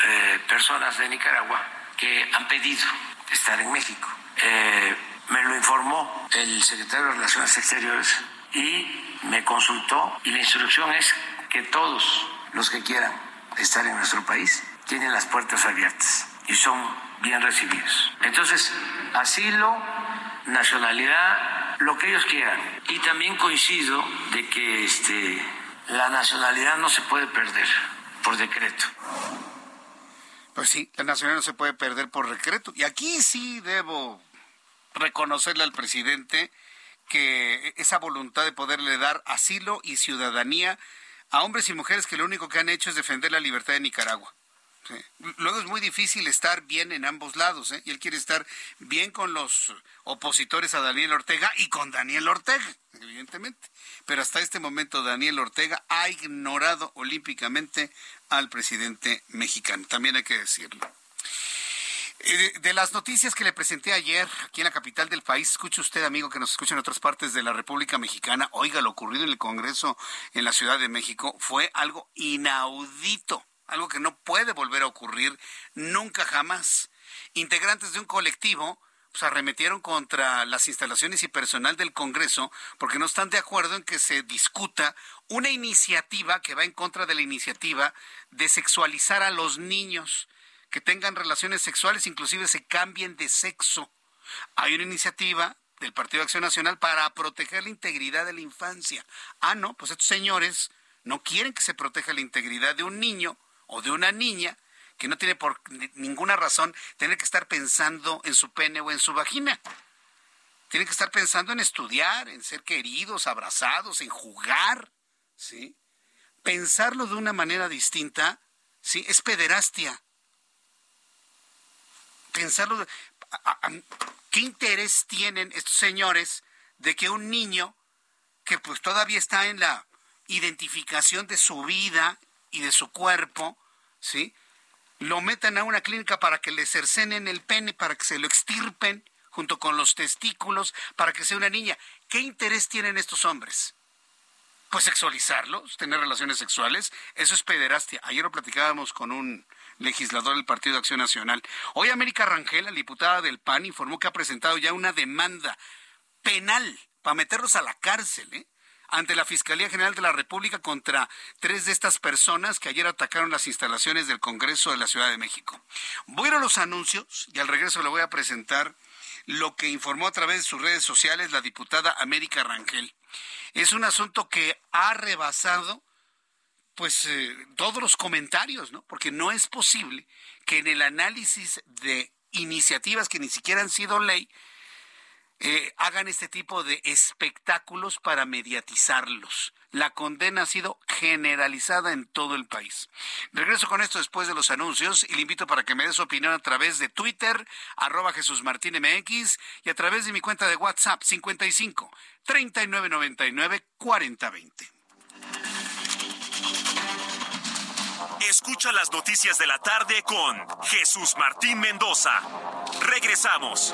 eh, personas de Nicaragua que han pedido estar en México. Eh, me lo informó el secretario de Relaciones Exteriores y me consultó y la instrucción es que todos los que quieran estar en nuestro país tienen las puertas abiertas y son bien recibidos. Entonces, asilo, nacionalidad, lo que ellos quieran. Y también coincido de que este, la nacionalidad no se puede perder por decreto. Pues sí, la nacionalidad no se puede perder por decreto. Y aquí sí debo reconocerle al presidente que esa voluntad de poderle dar asilo y ciudadanía a hombres y mujeres que lo único que han hecho es defender la libertad de Nicaragua. Luego es muy difícil estar bien en ambos lados, ¿eh? y él quiere estar bien con los opositores a Daniel Ortega y con Daniel Ortega, evidentemente. Pero hasta este momento Daniel Ortega ha ignorado olímpicamente al presidente mexicano, también hay que decirlo. Eh, de las noticias que le presenté ayer aquí en la capital del país, escuche usted, amigo, que nos escucha en otras partes de la República Mexicana, oiga, lo ocurrido en el Congreso en la Ciudad de México fue algo inaudito, algo que no puede volver a ocurrir nunca jamás. Integrantes de un colectivo pues, arremetieron contra las instalaciones y personal del Congreso porque no están de acuerdo en que se discuta una iniciativa que va en contra de la iniciativa de sexualizar a los niños que tengan relaciones sexuales, inclusive se cambien de sexo. Hay una iniciativa del Partido de Acción Nacional para proteger la integridad de la infancia. Ah, no, pues estos señores no quieren que se proteja la integridad de un niño o de una niña que no tiene por ninguna razón tener que estar pensando en su pene o en su vagina. Tienen que estar pensando en estudiar, en ser queridos, abrazados, en jugar, ¿sí? Pensarlo de una manera distinta, ¿sí? Es pederastia pensarlo, ¿qué interés tienen estos señores de que un niño que pues todavía está en la identificación de su vida y de su cuerpo, ¿sí? Lo metan a una clínica para que le cercenen el pene, para que se lo extirpen junto con los testículos, para que sea una niña. ¿Qué interés tienen estos hombres? Pues sexualizarlos, tener relaciones sexuales, eso es pederastia. Ayer lo platicábamos con un legislador del Partido de Acción Nacional. Hoy América Rangel, la diputada del PAN, informó que ha presentado ya una demanda penal para meterlos a la cárcel, ¿eh? Ante la Fiscalía General de la República contra tres de estas personas que ayer atacaron las instalaciones del Congreso de la Ciudad de México. Voy a, los anuncios y al regreso le voy a presentar lo que informó a través de sus redes sociales la diputada América Rangel. Es un asunto que ha rebasado pues eh, todos los comentarios, ¿no? Porque no es posible que en el análisis de iniciativas que ni siquiera han sido ley eh, hagan este tipo de espectáculos para mediatizarlos. La condena ha sido generalizada en todo el país. Regreso con esto después de los anuncios y le invito para que me dé su opinión a través de Twitter, arroba Jesús Martín MX y a través de mi cuenta de WhatsApp 55 3999 4020. Escucha las noticias de la tarde con Jesús Martín Mendoza. Regresamos.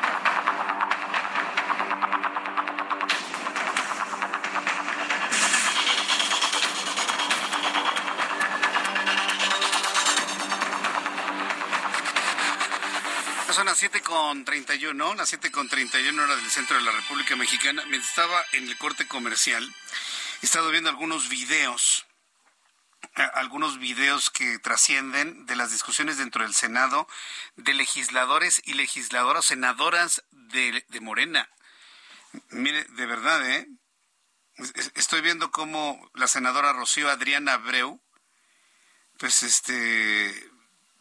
7 con 31, ¿no? Las 7 con 31 hora del centro de la República Mexicana. Mientras estaba en el corte comercial, he estado viendo algunos videos algunos videos que trascienden de las discusiones dentro del Senado de legisladores y legisladoras, senadoras de, Morena. Mire, de verdad, ¿eh? Estoy viendo cómo la senadora Rocío Adriana Abreu, pues este,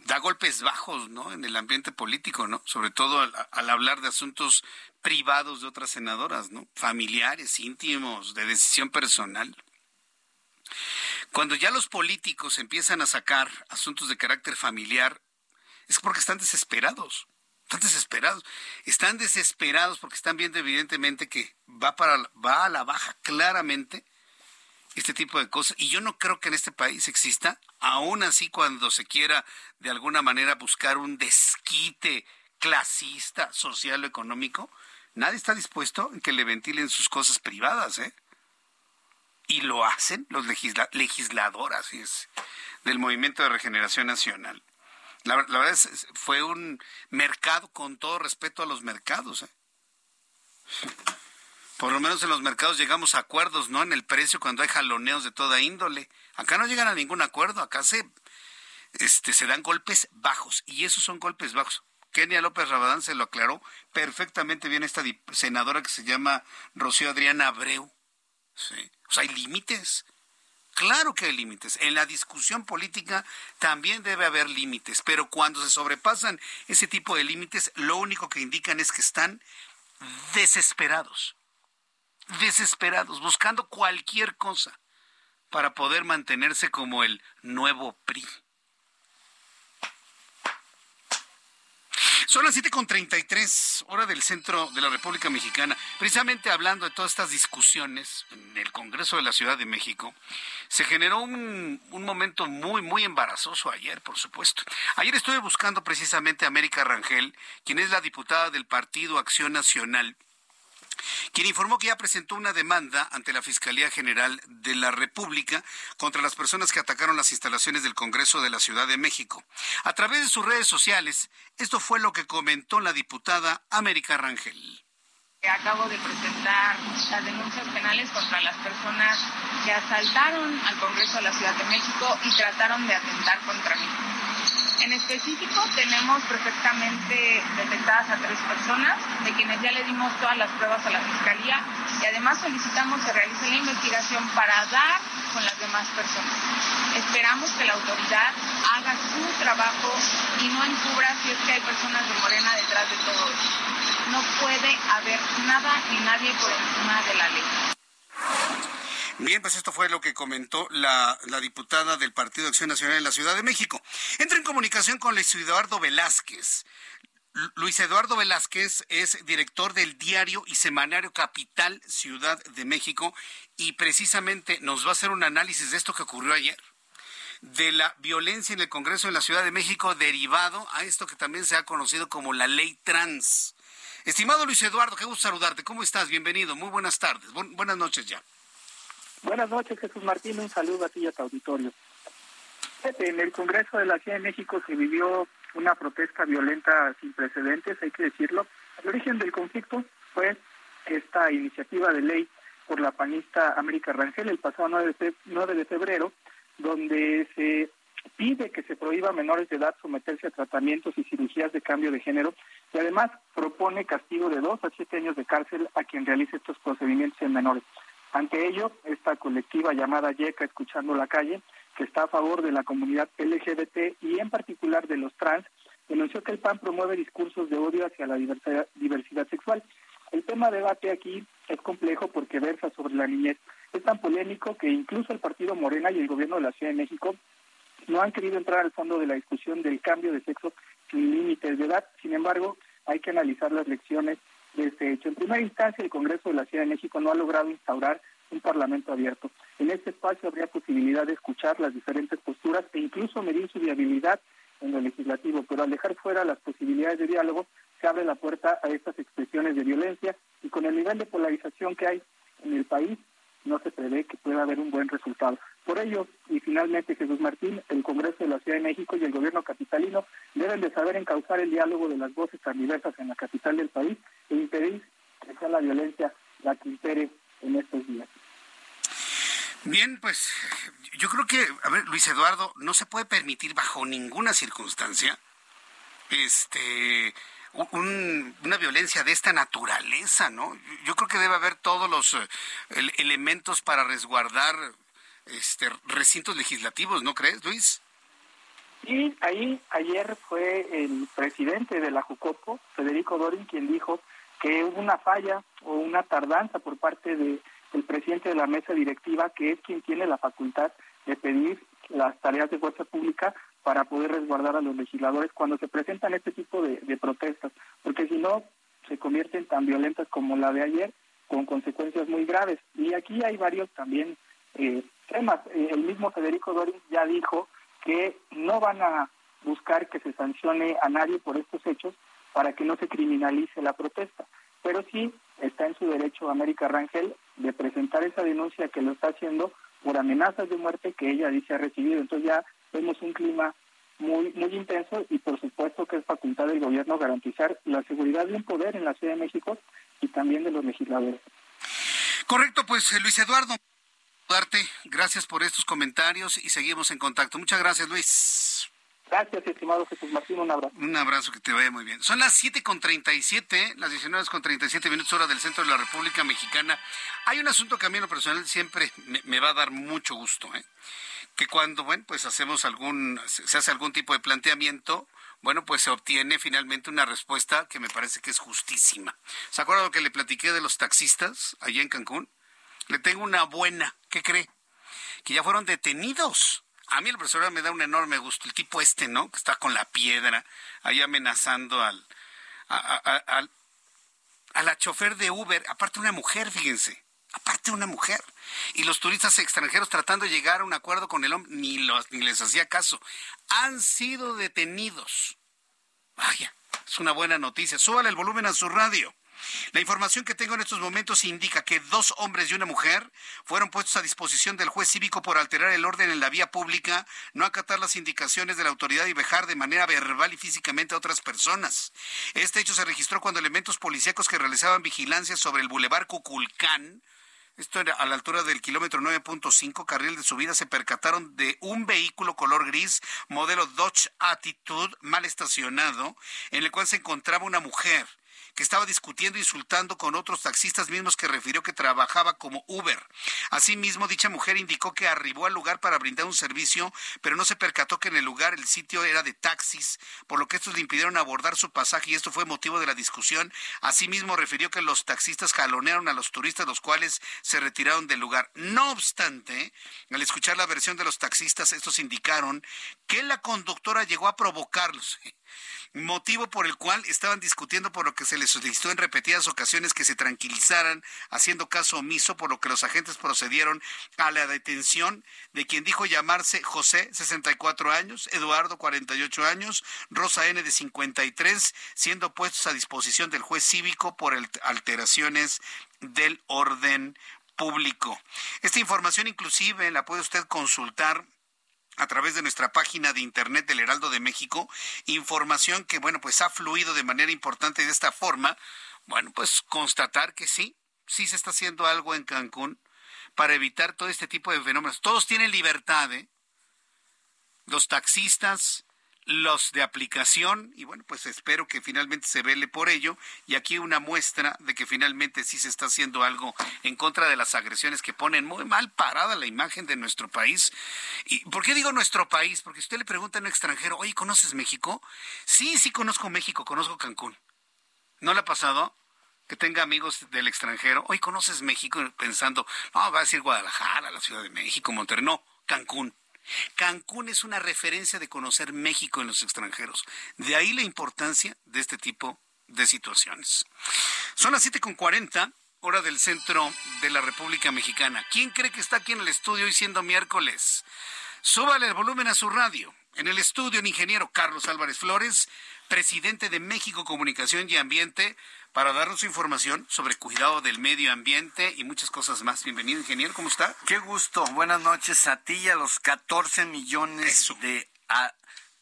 da golpes bajos, ¿no? En el ambiente político, ¿no? Sobre todo al, hablar de asuntos privados de otras senadoras, ¿no? Familiares, íntimos, de decisión personal. Cuando ya los políticos empiezan a sacar asuntos de carácter familiar, es porque están desesperados. Están desesperados. Están desesperados porque están viendo evidentemente que va para va a la baja claramente este tipo de cosas. Y yo no creo que en este país exista, aún así cuando se quiera de alguna manera buscar un desquite clasista, social o económico, nadie está dispuesto en que le ventilen sus cosas privadas, ¿eh? Y lo hacen los legisladores es, del Movimiento de Regeneración Nacional. La, verdad es, fue un mercado con todo respeto a los mercados, ¿eh? Por lo menos en los mercados llegamos a acuerdos, ¿no? En el precio cuando hay jaloneos de toda índole. Acá no llegan a ningún acuerdo, acá se, este, se dan golpes bajos y esos son golpes bajos. Kenia López Rabadán se lo aclaró perfectamente bien esta senadora que se llama Rocío Adriana Abreu. Sí. O sea, hay límites. Claro que hay límites. En la discusión política también debe haber límites, pero cuando se sobrepasan ese tipo de límites, lo único que indican es que están desesperados desesperados, buscando cualquier cosa para poder mantenerse como el nuevo PRI. Son las 7.33, hora del centro de la República Mexicana. Precisamente hablando de todas estas discusiones en el Congreso de la Ciudad de México, se generó un, momento muy, muy embarazoso ayer, por supuesto. Ayer estuve buscando precisamente a América Rangel, quien es la diputada del Partido Acción Nacional quien informó que ya presentó una demanda ante la Fiscalía General de la República contra las personas que atacaron las instalaciones del Congreso de la Ciudad de México. A través de sus redes sociales, esto fue lo que comentó la diputada América Rangel. Acabo de presentar las denuncias penales contra las personas que asaltaron al Congreso de la Ciudad de México y trataron de atentar contra mí. En específico, tenemos perfectamente detectadas a tres personas, de quienes ya le dimos todas las pruebas a la Fiscalía y además solicitamos que realice la investigación para dar con las demás personas. Esperamos que la autoridad haga su trabajo y no encubra si es que hay personas de Morena detrás de todo esto. No puede haber nada ni nadie por encima de la ley. Bien, pues esto fue lo que comentó la, diputada del Partido de Acción Nacional en la Ciudad de México. Entra en comunicación con Luis Eduardo Velázquez. Luis Eduardo Velázquez es director del diario y semanario Capital Ciudad de México y precisamente nos va a hacer un análisis de esto que ocurrió ayer, de la violencia en el Congreso de la Ciudad de México derivado a esto que también se ha conocido como la ley trans. Estimado Luis Eduardo, qué gusto saludarte. ¿Cómo estás? Bienvenido. Muy buenas tardes. buenas noches ya. Buenas noches, Jesús Martín. Un saludo a ti y a tu auditorio. En el Congreso de la Ciudad de México se vivió una protesta violenta sin precedentes, hay que decirlo. El origen del conflicto fue esta iniciativa de ley por la panista América Rangel el pasado 9 de febrero, donde se pide que se prohíba a menores de edad someterse a tratamientos y cirugías de cambio de género y además propone castigo de dos a siete años de cárcel a quien realice estos procedimientos en menores. Ante ello, esta colectiva llamada YECA Escuchando la Calle, que está a favor de la comunidad LGBT y en particular de los trans, denunció que el PAN promueve discursos de odio hacia la diversidad, sexual. El tema de debate aquí es complejo porque versa sobre la niñez. Es tan polémico que incluso el partido Morena y el gobierno de la Ciudad de México no han querido entrar al fondo de la discusión del cambio de sexo sin límites de edad. Sin embargo, hay que analizar las lecciones de este hecho. En primera instancia, el Congreso de la Ciudad de México no ha logrado instaurar un Parlamento abierto. En este espacio habría posibilidad de escuchar las diferentes posturas e incluso medir su viabilidad en lo legislativo, pero al dejar fuera las posibilidades de diálogo, se abre la puerta a estas expresiones de violencia y con el nivel de polarización que hay en el país, no se prevé que pueda haber un buen resultado. Por ello, y finalmente Jesús Martín, el Congreso de la Ciudad de México y el gobierno capitalino deben de saber encauzar el diálogo de las voces tan diversas en la capital del país e impedir que sea la violencia la que impere en estos días. Bien, pues yo creo que, a ver, Luis Eduardo, no se puede permitir bajo ninguna circunstancia este una violencia de esta naturaleza, ¿no? Yo creo que debe haber todos los eh, elementos para resguardar este, recintos legislativos, ¿no crees, Luis? Y ahí ayer fue el presidente de la Jucopo, Federico Dorin, quien dijo que hubo una falla o una tardanza por parte de, del presidente de la mesa directiva, que es quien tiene la facultad de pedir las tareas de fuerza pública para poder resguardar a los legisladores cuando se presentan este tipo de, protestas, porque si no se convierten tan violentas como la de ayer, con consecuencias muy graves. Y aquí hay varios también eh, temas. Eh, el mismo Federico Dorin ya dijo que no van a buscar que se sancione a nadie por estos hechos para que no se criminalice la protesta. Pero sí está en su derecho América Rangel de presentar esa denuncia que lo está haciendo por amenazas de muerte que ella dice ha recibido. Entonces ya vemos un clima muy muy intenso y por supuesto que es facultad del gobierno garantizar la seguridad de un poder en la Ciudad de México y también de los legisladores. Correcto, pues Luis Eduardo gracias por estos comentarios y seguimos en contacto. Muchas gracias, Luis. Gracias, estimado Jesús Martín, un abrazo. Un abrazo, que te vaya muy bien. Son las 7 con 37, las 19 con 37 minutos hora del centro de la República Mexicana. Hay un asunto que a mí en lo personal siempre me, va a dar mucho gusto, ¿eh? Que cuando, bueno, pues hacemos algún, se hace algún tipo de planteamiento, bueno, pues se obtiene finalmente una respuesta que me parece que es justísima. ¿Se acuerdan lo que le platiqué de los taxistas allá en Cancún? Le tengo una buena. ¿Qué cree? Que ya fueron detenidos. A mí el profesor me da un enorme gusto. El tipo este, ¿no? Que está con la piedra ahí amenazando al, a, la chofer de Uber. Aparte una mujer, fíjense. Aparte una mujer. Y los turistas extranjeros tratando de llegar a un acuerdo con el hombre, ni, los, ni les hacía caso. Han sido detenidos. Vaya, es una buena noticia. Súbale el volumen a su radio. La información que tengo en estos momentos indica que dos hombres y una mujer fueron puestos a disposición del juez cívico por alterar el orden en la vía pública, no acatar las indicaciones de la autoridad y vejar de manera verbal y físicamente a otras personas. Este hecho se registró cuando elementos policíacos que realizaban vigilancia sobre el bulevar Cuculcán esto era a la altura del kilómetro 9.5, carril de subida, se percataron de un vehículo color gris, modelo Dodge Attitude, mal estacionado, en el cual se encontraba una mujer que estaba discutiendo e insultando con otros taxistas mismos que refirió que trabajaba como Uber. Asimismo, dicha mujer indicó que arribó al lugar para brindar un servicio, pero no se percató que en el lugar el sitio era de taxis, por lo que estos le impidieron abordar su pasaje y esto fue motivo de la discusión. Asimismo, refirió que los taxistas jalonearon a los turistas, los cuales se retiraron del lugar. No obstante, al escuchar la versión de los taxistas, estos indicaron que la conductora llegó a provocarlos [laughs] motivo por el cual estaban discutiendo por lo que se les solicitó en repetidas ocasiones que se tranquilizaran, haciendo caso omiso, por lo que los agentes procedieron a la detención de quien dijo llamarse José, 64 años, Eduardo, 48 años, Rosa N, de 53, siendo puestos a disposición del juez cívico por alteraciones del orden público. Esta información inclusive la puede usted consultar a través de nuestra página de internet del Heraldo de México, información que, bueno, pues ha fluido de manera importante de esta forma. Bueno, pues constatar que sí, sí se está haciendo algo en Cancún para evitar todo este tipo de fenómenos. Todos tienen libertad, ¿eh? Los taxistas, los de aplicación y bueno, pues espero que finalmente se vele por ello y aquí una muestra de que finalmente sí se está haciendo algo en contra de las agresiones que ponen muy mal parada la imagen de nuestro país. ¿Y por qué digo nuestro país? Porque usted le pregunta a un extranjero, oye, ¿conoces México? Sí, sí conozco México, conozco Cancún. ¿No le ha pasado? que tenga amigos del extranjero, hoy conoces México pensando, no, va a decir Guadalajara, la Ciudad de México, Monterrey, no, Cancún. Cancún es una referencia de conocer México en los extranjeros. De ahí la importancia de este tipo de situaciones. Son las 7.40, hora del centro de la República Mexicana. ¿Quién cree que está aquí en el estudio hoy siendo miércoles? Súbale el volumen a su radio. En el estudio, el ingeniero Carlos Álvarez Flores, presidente de México Comunicación y Ambiente, para darnos información sobre cuidado del medio ambiente y muchas cosas más. Bienvenido, ingeniero, ¿cómo está? Qué gusto. Buenas noches a ti y a los 14 millones de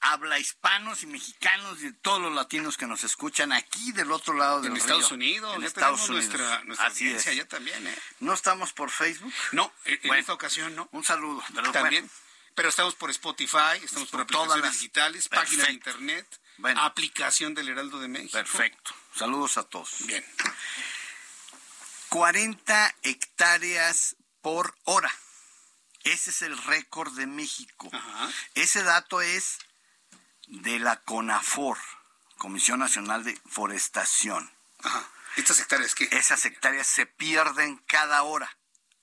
habla hispanos y mexicanos y de todos los latinos que nos escuchan aquí del otro lado del en Estados Unidos, en Estados Unidos. Nuestra, nuestra Así es. allá también, ¿eh? ¿No estamos por Facebook? No, en esta ocasión no. Un saludo. Pero también. Pero estamos por Spotify, estamos por, aplicaciones digitales, páginas de internet aplicación del Heraldo de México. Perfecto. Saludos a todos. Bien. 40 hectáreas por hora. Ese es el récord de México. Ese dato es de la CONAFOR, Comisión Nacional de Forestación. Ajá. ¿Estas hectáreas qué? Esas hectáreas se pierden cada hora.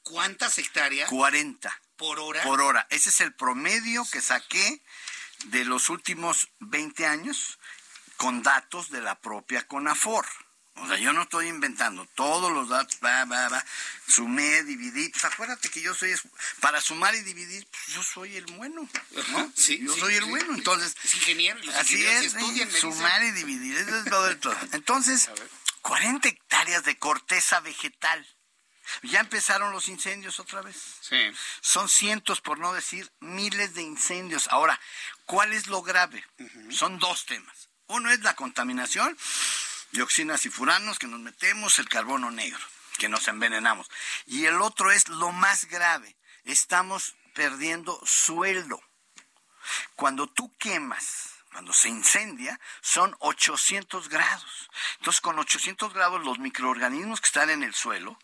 ¿Cuántas hectáreas? 40. ¿Por hora? Por hora. Ese es el promedio que saqué de los últimos 20 años con datos de la propia CONAFOR. O sea, yo no estoy inventando todos los datos, va, va, va, sumé, dividí. Pues acuérdate que yo soy, para sumar y dividir, pues yo soy el bueno, ¿no? [laughs] Sí, yo sí, soy el sí. bueno, entonces. Es ingeniero, los así ingenieros es, estudian, sumar y dividir, eso es todo. [laughs] Entonces, 40 hectáreas de corteza vegetal. Ya empezaron los incendios otra vez. Sí. Son cientos, por no decir miles de incendios. Ahora, ¿cuál es lo grave? Son dos temas. Uno es la contaminación, dioxinas y furanos que nos metemos, el carbono negro, que nos envenenamos. Y el otro es lo más grave. Estamos perdiendo suelo. Cuando tú quemas, cuando se incendia, son 800 grados. Entonces, con 800 grados, los microorganismos que están en el suelo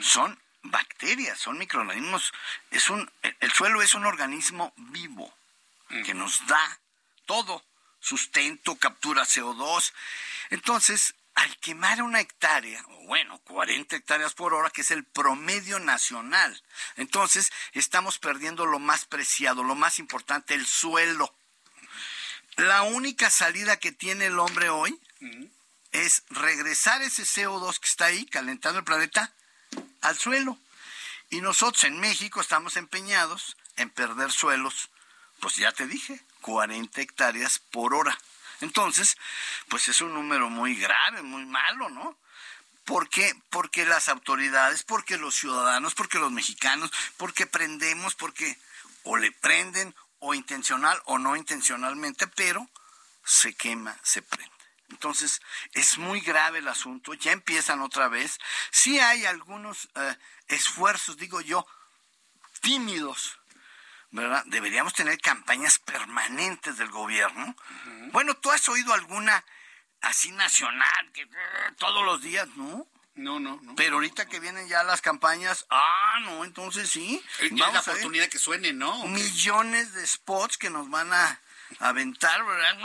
son bacterias, son microorganismos. Es un, el suelo es un organismo vivo que nos da todo, sustento, captura CO2. Entonces, al quemar una hectárea, o bueno, 40 hectáreas por hora, que es el promedio nacional, entonces estamos perdiendo lo más preciado, lo más importante, el suelo. La única salida que tiene el hombre hoy es regresar ese CO2 que está ahí calentando el planeta al suelo. Y nosotros en México estamos empeñados en perder suelos, pues ya te dije, 40 hectáreas por hora. Entonces, pues es un número muy grave, muy malo, ¿no? ¿Por qué? Porque las autoridades, porque los ciudadanos, porque los mexicanos, porque prendemos, porque o le prenden o intencional o no intencionalmente, pero se quema, se prende. Entonces, es muy grave el asunto, ya empiezan otra vez. Sí hay algunos eh, esfuerzos, digo yo, tímidos, ¿verdad? Deberíamos tener campañas permanentes del gobierno. Bueno, ¿tú has oído alguna así nacional que eh, todos los días, no? No, no, no. Pero ahorita que vienen ya las campañas, ah, no, entonces sí. Es la Vamos a ver oportunidad que suene, ¿no? Millones de spots que nos van a aventar, ¿verdad?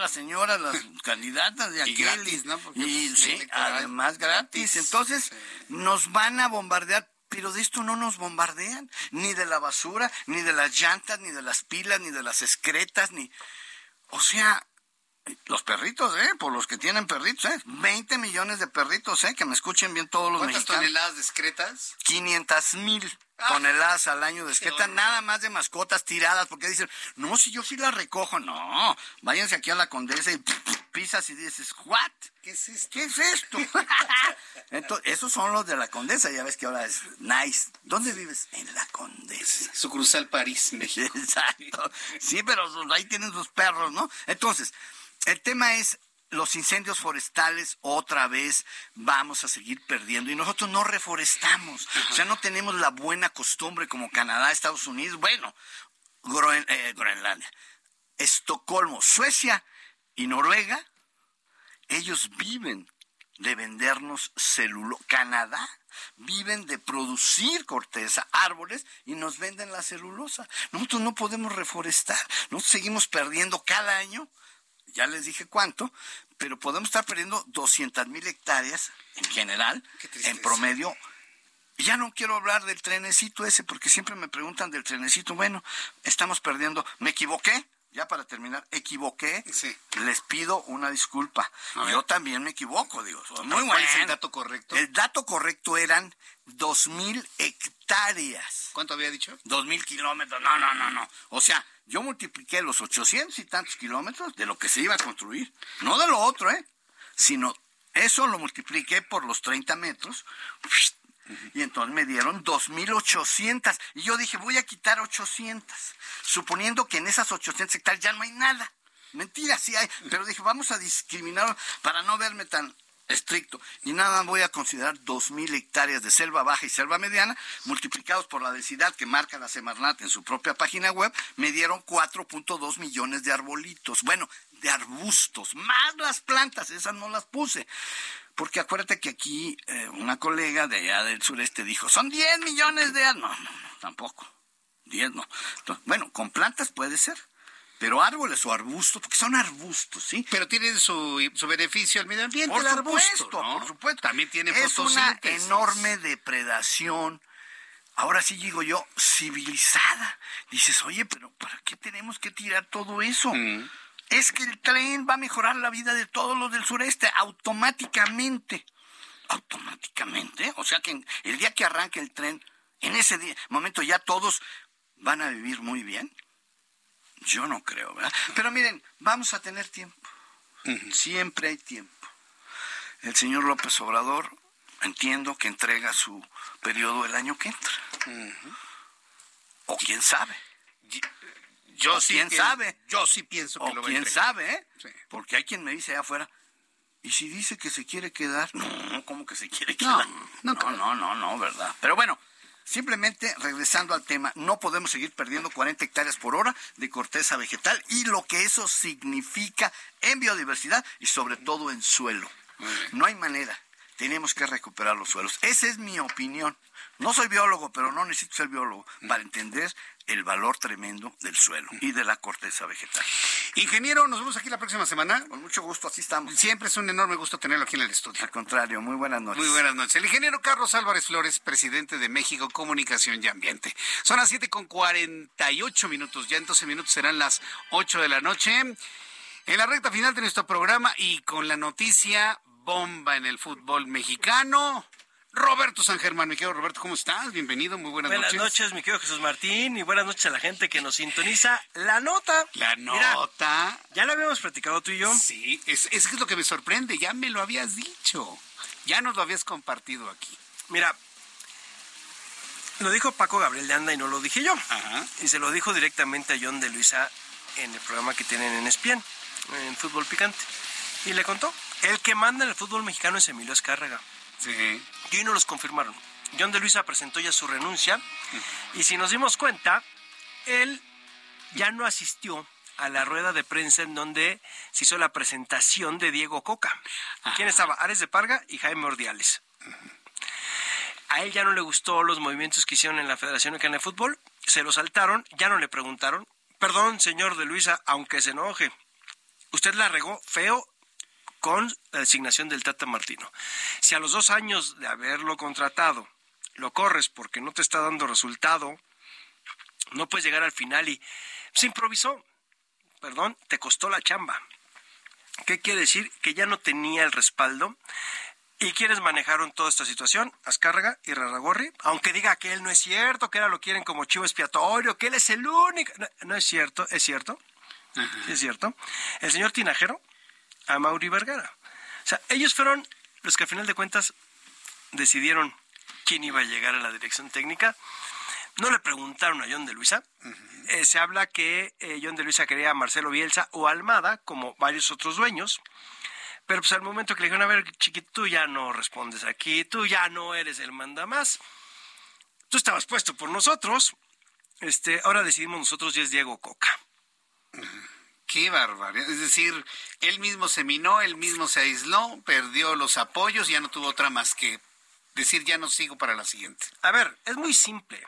Las señoras, las [laughs] candidatas de Y aquel. gratis, ¿no? Porque, y pues, sí, además gratis. Entonces, nos van a bombardear. Pero de esto no nos bombardean, ni de la basura, ni de las llantas, ni de las pilas, ni de las excretas, ni... O sea, los perritos, ¿eh? Por los que tienen perritos, ¿eh? 20 millones de perritos, ¿eh? Que me escuchen bien todos los ¿Cuántas mexicanos. toneladas discretas? 500 mil toneladas al año de excreta, nada más de mascotas tiradas, porque dicen, no, si yo sí las recojo, no, váyanse aquí a la condesa y pisas y dices, ¿what? ¿Qué es esto? ¿Qué es esto? [laughs] Entonces, esos son los de la condesa, ya ves que ahora es nice. ¿Dónde vives? En la condesa. Sucursal París, México. [laughs] Exacto. Sí, pero ahí tienen sus perros, ¿no? Entonces, el tema es los incendios forestales otra vez vamos a seguir perdiendo y nosotros no reforestamos. O sea, no tenemos la buena costumbre como Canadá, Estados Unidos, bueno, Groen- eh, Groenlandia, Estocolmo, Suecia y Noruega, ellos viven de vendernos celulo. Canadá viven de producir corteza, árboles y nos venden la celulosa. Nosotros no podemos reforestar. Nosotros seguimos perdiendo cada año. Ya les dije cuánto, pero podemos estar perdiendo 200 mil hectáreas en general, en promedio. Ya no quiero hablar del trenecito ese, porque siempre me preguntan del trenecito. Bueno, estamos perdiendo. ¿Me equivoqué? Ya para terminar, equivoqué. Les pido una disculpa. Yo también me equivoco, digo. Muy ¿Cuál es el dato correcto? El dato correcto eran dos mil hectáreas. ¿Cuánto había dicho? Dos mil kilómetros. No, no, no, no. O sea, yo multipliqué los 800 y tantos kilómetros de lo que se iba a construir. No de lo otro, ¿eh? Sino eso lo multipliqué por los 30 metros. Y entonces me dieron 2.800. Y yo dije, voy a quitar 800. Suponiendo que en esas 800 hectáreas ya no hay nada. Mentira, sí hay. Pero dije, vamos a discriminar para no verme tan estricto. Y nada voy a considerar dos mil hectáreas de selva baja y selva mediana, multiplicados por la densidad que marca la Semarnat en su propia página web, me dieron 4.2 millones de arbolitos. Bueno, de arbustos, más las plantas, esas no las puse. Porque acuérdate que aquí eh, una colega de allá del sureste dijo, son 10 millones de... No, no, no, tampoco. 10 no. bueno, con plantas puede ser pero árboles o arbustos, porque son arbustos, ¿sí? Pero tienen su, su beneficio al medio ambiente, por el supuesto, Por supuesto. También tiene es una enorme depredación. Ahora sí digo yo, civilizada. Dices, oye, pero ¿para qué tenemos que tirar todo eso? Mm. Es que el tren va a mejorar la vida de todos los del sureste automáticamente. Automáticamente. O sea que el día que arranque el tren, en ese momento ya todos van a vivir muy bien. Yo no creo, ¿verdad? Pero miren, vamos a tener tiempo. Siempre hay tiempo. El señor López Obrador, entiendo que entrega su periodo el año que entra. O quién sabe. Yo sí quién sabe. Yo sí pienso que o quién sabe, ¿eh? Porque hay quien me dice allá afuera, ¿y si dice que se quiere quedar? No, ¿cómo que se quiere quedar? no, no, no, no, ¿verdad? Pero bueno, Simplemente, regresando al tema, no podemos seguir perdiendo 40 hectáreas por hora de corteza vegetal y lo que eso significa en biodiversidad y sobre todo en suelo. No hay manera. Tenemos que recuperar los suelos. Esa es mi opinión. No soy biólogo, pero no necesito ser biólogo para entender el valor tremendo del suelo y de la corteza vegetal. Ingeniero, nos vemos aquí la próxima semana. Con mucho gusto, así estamos. Siempre es un enorme gusto tenerlo aquí en el estudio. Al contrario, muy buenas noches. Muy buenas noches. El ingeniero Carlos Álvarez Flores, presidente de México Comunicación y Ambiente. Son las 7 con 48 minutos, ya en 12 minutos serán las 8 de la noche. En la recta final de nuestro programa y con la noticia bomba en el fútbol mexicano. Roberto San Germán, mi querido Roberto, ¿cómo estás? Bienvenido, muy buenas, noches. Buenas noches, mi querido Jesús Martín, y buenas noches a la gente que nos sintoniza. La nota. La nota. ya la habíamos platicado tú y yo. Sí, es, es lo que me sorprende, ya me lo habías dicho. Ya nos lo habías compartido aquí. Mira, lo dijo Paco Gabriel de Anda y no lo dije yo. Ajá. Y se lo dijo directamente a John de Luisa en el programa que tienen en ESPN, en Fútbol Picante. Y le contó, el que manda en el fútbol mexicano es Emilio Escárraga. Sí. Y hoy no los confirmaron. John de Luisa presentó ya su renuncia y si nos dimos cuenta, él ya no asistió a la rueda de prensa en donde se hizo la presentación de Diego Coca. ¿Quién estaba? Ares de Parga y Jaime Ordiales. A él ya no le gustó los movimientos que hicieron en la Federación Mexicana de Fútbol, se lo saltaron, ya no le preguntaron. Perdón, señor de Luisa, aunque se enoje. Usted la regó feo con la designación del Tata Martino. Si a los dos años de haberlo contratado lo corres porque no te está dando resultado, no puedes llegar al final y se improvisó. Perdón, te costó la chamba. ¿Qué quiere decir? Que ya no tenía el respaldo. ¿Y quiénes manejaron toda esta situación? Azcárraga y Raragorri. Aunque diga que él no es cierto, que ahora lo quieren como chivo expiatorio, que él es el único. No, es cierto, es cierto. es cierto. El señor Tinajero a Mauri Vergara. O sea, ellos fueron los que a final de cuentas decidieron quién iba a llegar a la dirección técnica. No le preguntaron a John de Luisa. Eh, se habla que eh, John de Luisa quería a Marcelo Bielsa o Almada, como varios otros dueños. Pero pues al momento que le dijeron, a ver, chiquito, tú ya no respondes aquí, tú ya no eres el manda más. Tú estabas puesto por nosotros. Este, ahora decidimos nosotros y es Diego Coca. Qué barbaridad. Es decir, él mismo se minó, él mismo se aisló, perdió los apoyos, ya no tuvo otra más que decir ya no sigo para la siguiente. A ver, es muy simple.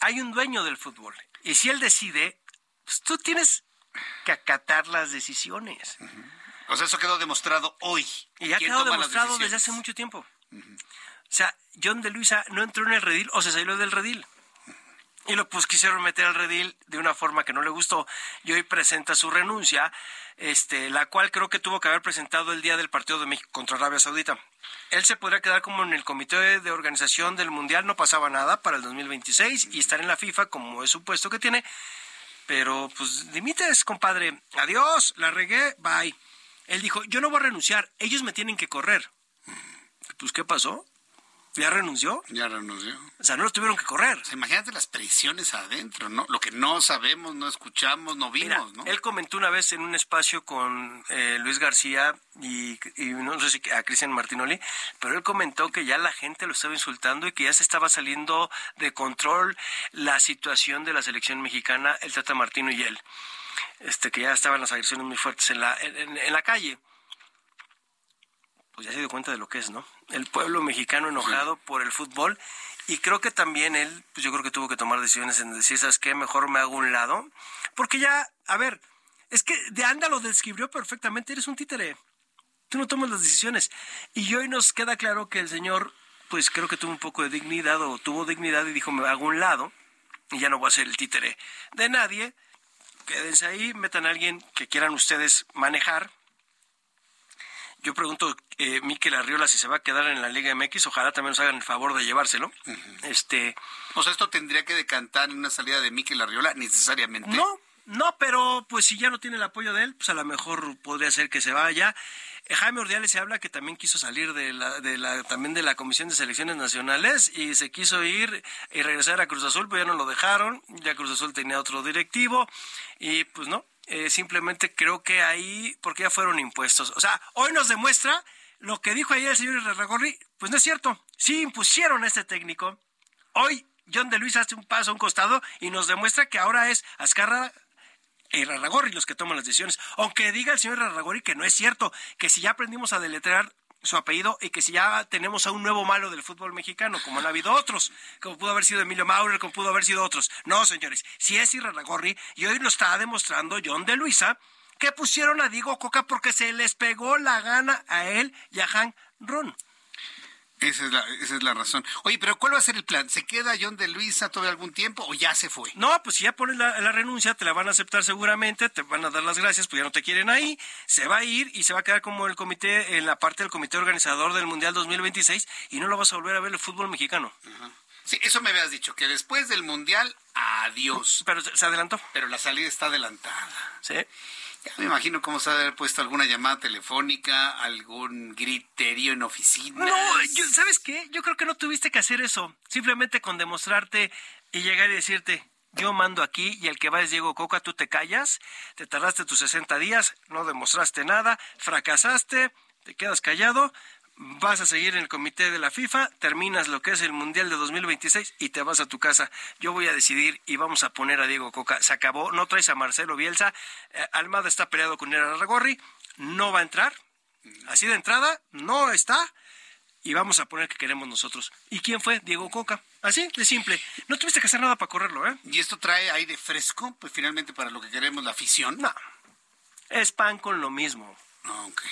Hay un dueño del fútbol y si él decide, pues tú tienes que acatar las decisiones. O sea, eso quedó demostrado hoy. Y ha quedado demostrado desde hace mucho tiempo. O sea, John de Luisa no entró en el redil o se salió del redil y lo pues quisieron meter al redil de una forma que no le gustó y hoy presenta su renuncia, este, la cual creo que tuvo que haber presentado el día del partido de México contra Arabia Saudita. Él se podría quedar como en el comité de organización del Mundial, no pasaba nada para el 2026 y estar en la FIFA como es supuesto que tiene, pero pues dimites, compadre, adiós, la regué, bye. Él dijo, yo no voy a renunciar, ellos me tienen que correr. Pues, ¿qué pasó? ¿Ya renunció? Ya renunció. O sea, no lo tuvieron que correr. imagínate las presiones adentro, ¿no? Lo que no sabemos, no escuchamos, no vimos, ¿no? Él comentó una vez en un espacio con eh, Luis García y, no sé si a Cristian Martinoli, pero él comentó que ya la gente lo estaba insultando y que ya se estaba saliendo de control la situación de la selección mexicana, el Tata Martino y él. Este, que ya estaban las agresiones muy fuertes en la, en la calle pues ya se dio cuenta de lo que es, ¿no? El pueblo mexicano enojado por el fútbol y creo que también él, pues yo creo que tuvo que tomar decisiones en decir, ¿sabes qué? Mejor me hago un lado, porque ya, a ver, es que de Anda lo describió perfectamente, eres un títere, tú no tomas las decisiones y hoy nos queda claro que el señor, pues creo que tuvo un poco de dignidad o tuvo dignidad y dijo, me hago un lado y ya no voy a ser el títere de nadie, quédense ahí, metan a alguien que quieran ustedes manejar, yo pregunto, eh, Miquel Arriola, si se va a quedar en la Liga MX, ojalá también nos hagan el favor de llevárselo. este, o sea, esto tendría que decantar en una salida de Miquel Arriola necesariamente. No, no, pero pues si ya no tiene el apoyo de él, pues a lo mejor podría ser que se vaya. Eh, Jaime Ordiales se habla que también quiso salir de la, de la, también de la Comisión de Selecciones Nacionales y se quiso ir y regresar a Cruz Azul, pero ya no lo dejaron, ya Cruz Azul tenía otro directivo y pues no, eh, simplemente creo que ahí, porque ya fueron impuestos. O sea, hoy nos demuestra lo que dijo ayer el señor Irarragorri, pues no es cierto. Sí impusieron a este técnico. Hoy John de Luis hace un paso a un costado y nos demuestra que ahora es Azcarra y Irarragorri los que toman las decisiones. Aunque diga el señor Irarragorri que no es cierto, que si ya aprendimos a deletrear su apellido y que si ya tenemos a un nuevo malo del fútbol mexicano, como han habido otros, como pudo haber sido Emilio Maurer, como pudo haber sido otros. No, señores, si es Irarragorri, y hoy lo está demostrando John de Luisa, que pusieron a Diego Coca porque se les pegó la gana a él y a Hank Ron. Esa es, la, esa es la razón. Oye, pero ¿cuál va a ser el plan? ¿Se queda John de Luisa todo algún tiempo o ya se fue? No, pues si ya pones la, renuncia, te la van a aceptar seguramente, te van a dar las gracias, pues ya no te quieren ahí, se va a ir y se va a quedar como el comité, en la parte del comité organizador del Mundial 2026 y no lo vas a volver a ver el fútbol mexicano. Sí, eso me habías dicho, que después del Mundial, adiós. Pero se adelantó. Pero la salida está adelantada. Sí. Me imagino cómo se ha haber puesto alguna llamada telefónica, algún griterío en oficina. No, ¿sabes qué? Yo creo que no tuviste que hacer eso. Simplemente con demostrarte y llegar y decirte, yo mando aquí y el que va es Diego Coca, tú te callas, te tardaste tus 60 días, no demostraste nada, fracasaste, te quedas callado, vas a seguir en el comité de la FIFA, terminas lo que es el Mundial de 2026 y te vas a tu casa. Yo voy a decidir y vamos a poner a Diego Coca. Se acabó, no traes a Marcelo Bielsa. Eh, Almada está peleado con Era Ragorri, no va a entrar. Así de entrada, no está. Y vamos a poner que queremos nosotros. ¿Y quién fue? Diego Coca. Así, de simple. No tuviste que hacer nada para correrlo, ¿eh? ¿Y esto trae aire fresco? Pues finalmente para lo que queremos, la afición. No. Es pan con lo mismo. Ok.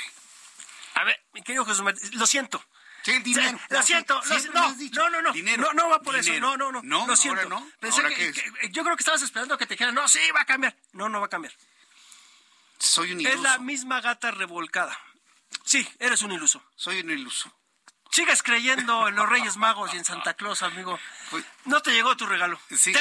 A ver, mi querido Jesús lo siento. Sí, dinero. lo siento, no, no, no, no, dinero, no, no va por eso, no, no, no, no, lo siento. no. Pensé que, yo creo que estabas esperando que te dijeran, no, sí, va a cambiar. No, no va a cambiar. Soy un iluso. Es la misma gata revolcada. Sí, eres un iluso. Soy un iluso. Sigues creyendo en los Reyes Magos y en Santa Claus, amigo. No te llegó tu regalo. Sí,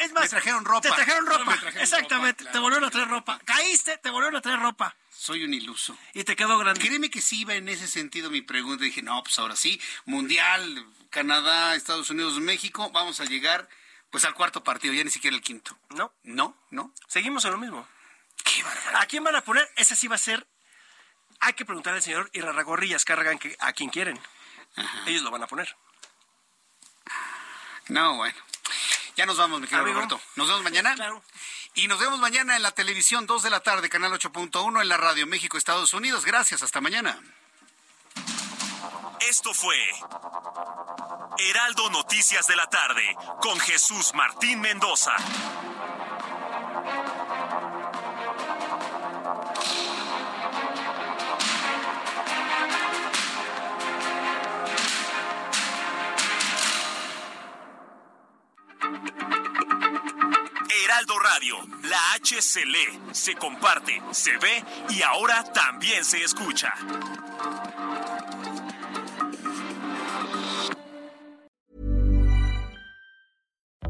es más, te trajeron ropa. Te trajeron ropa. Exactamente. te volvieron a traer ropa. Caíste, te volvieron a traer ropa. Soy un iluso. Y te quedó grande. Créeme que sí iba en ese sentido mi pregunta. Dije, no, pues ahora sí, Mundial, Canadá, Estados Unidos, México, vamos a llegar pues al cuarto partido, ya ni siquiera el quinto. No. No, no. Seguimos en lo mismo. Qué barbaridad. ¿A quién van a poner? Ese sí va a ser. Hay que preguntarle al señor Irarragorrillas Cargan a quien quieren. Ellos lo van a poner. No, bueno. Ya nos vamos, mi querido Roberto. Nos vemos mañana. Claro. Y nos vemos mañana en la televisión 2 de la tarde, canal 8.1 en la radio México, Estados Unidos. Gracias, hasta mañana. Esto fue Heraldo Noticias de la tarde con Jesús Martín Mendoza. Heraldo Radio, la H se lee, se comparte, se ve y ahora también se escucha.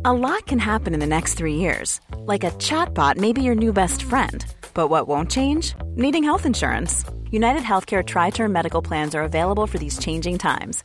A lot can happen in the next three years. Like a chatbot may be your new best friend. But what won't change? Needing health insurance. United Healthcare Tri Term Medical Plans are available for these changing times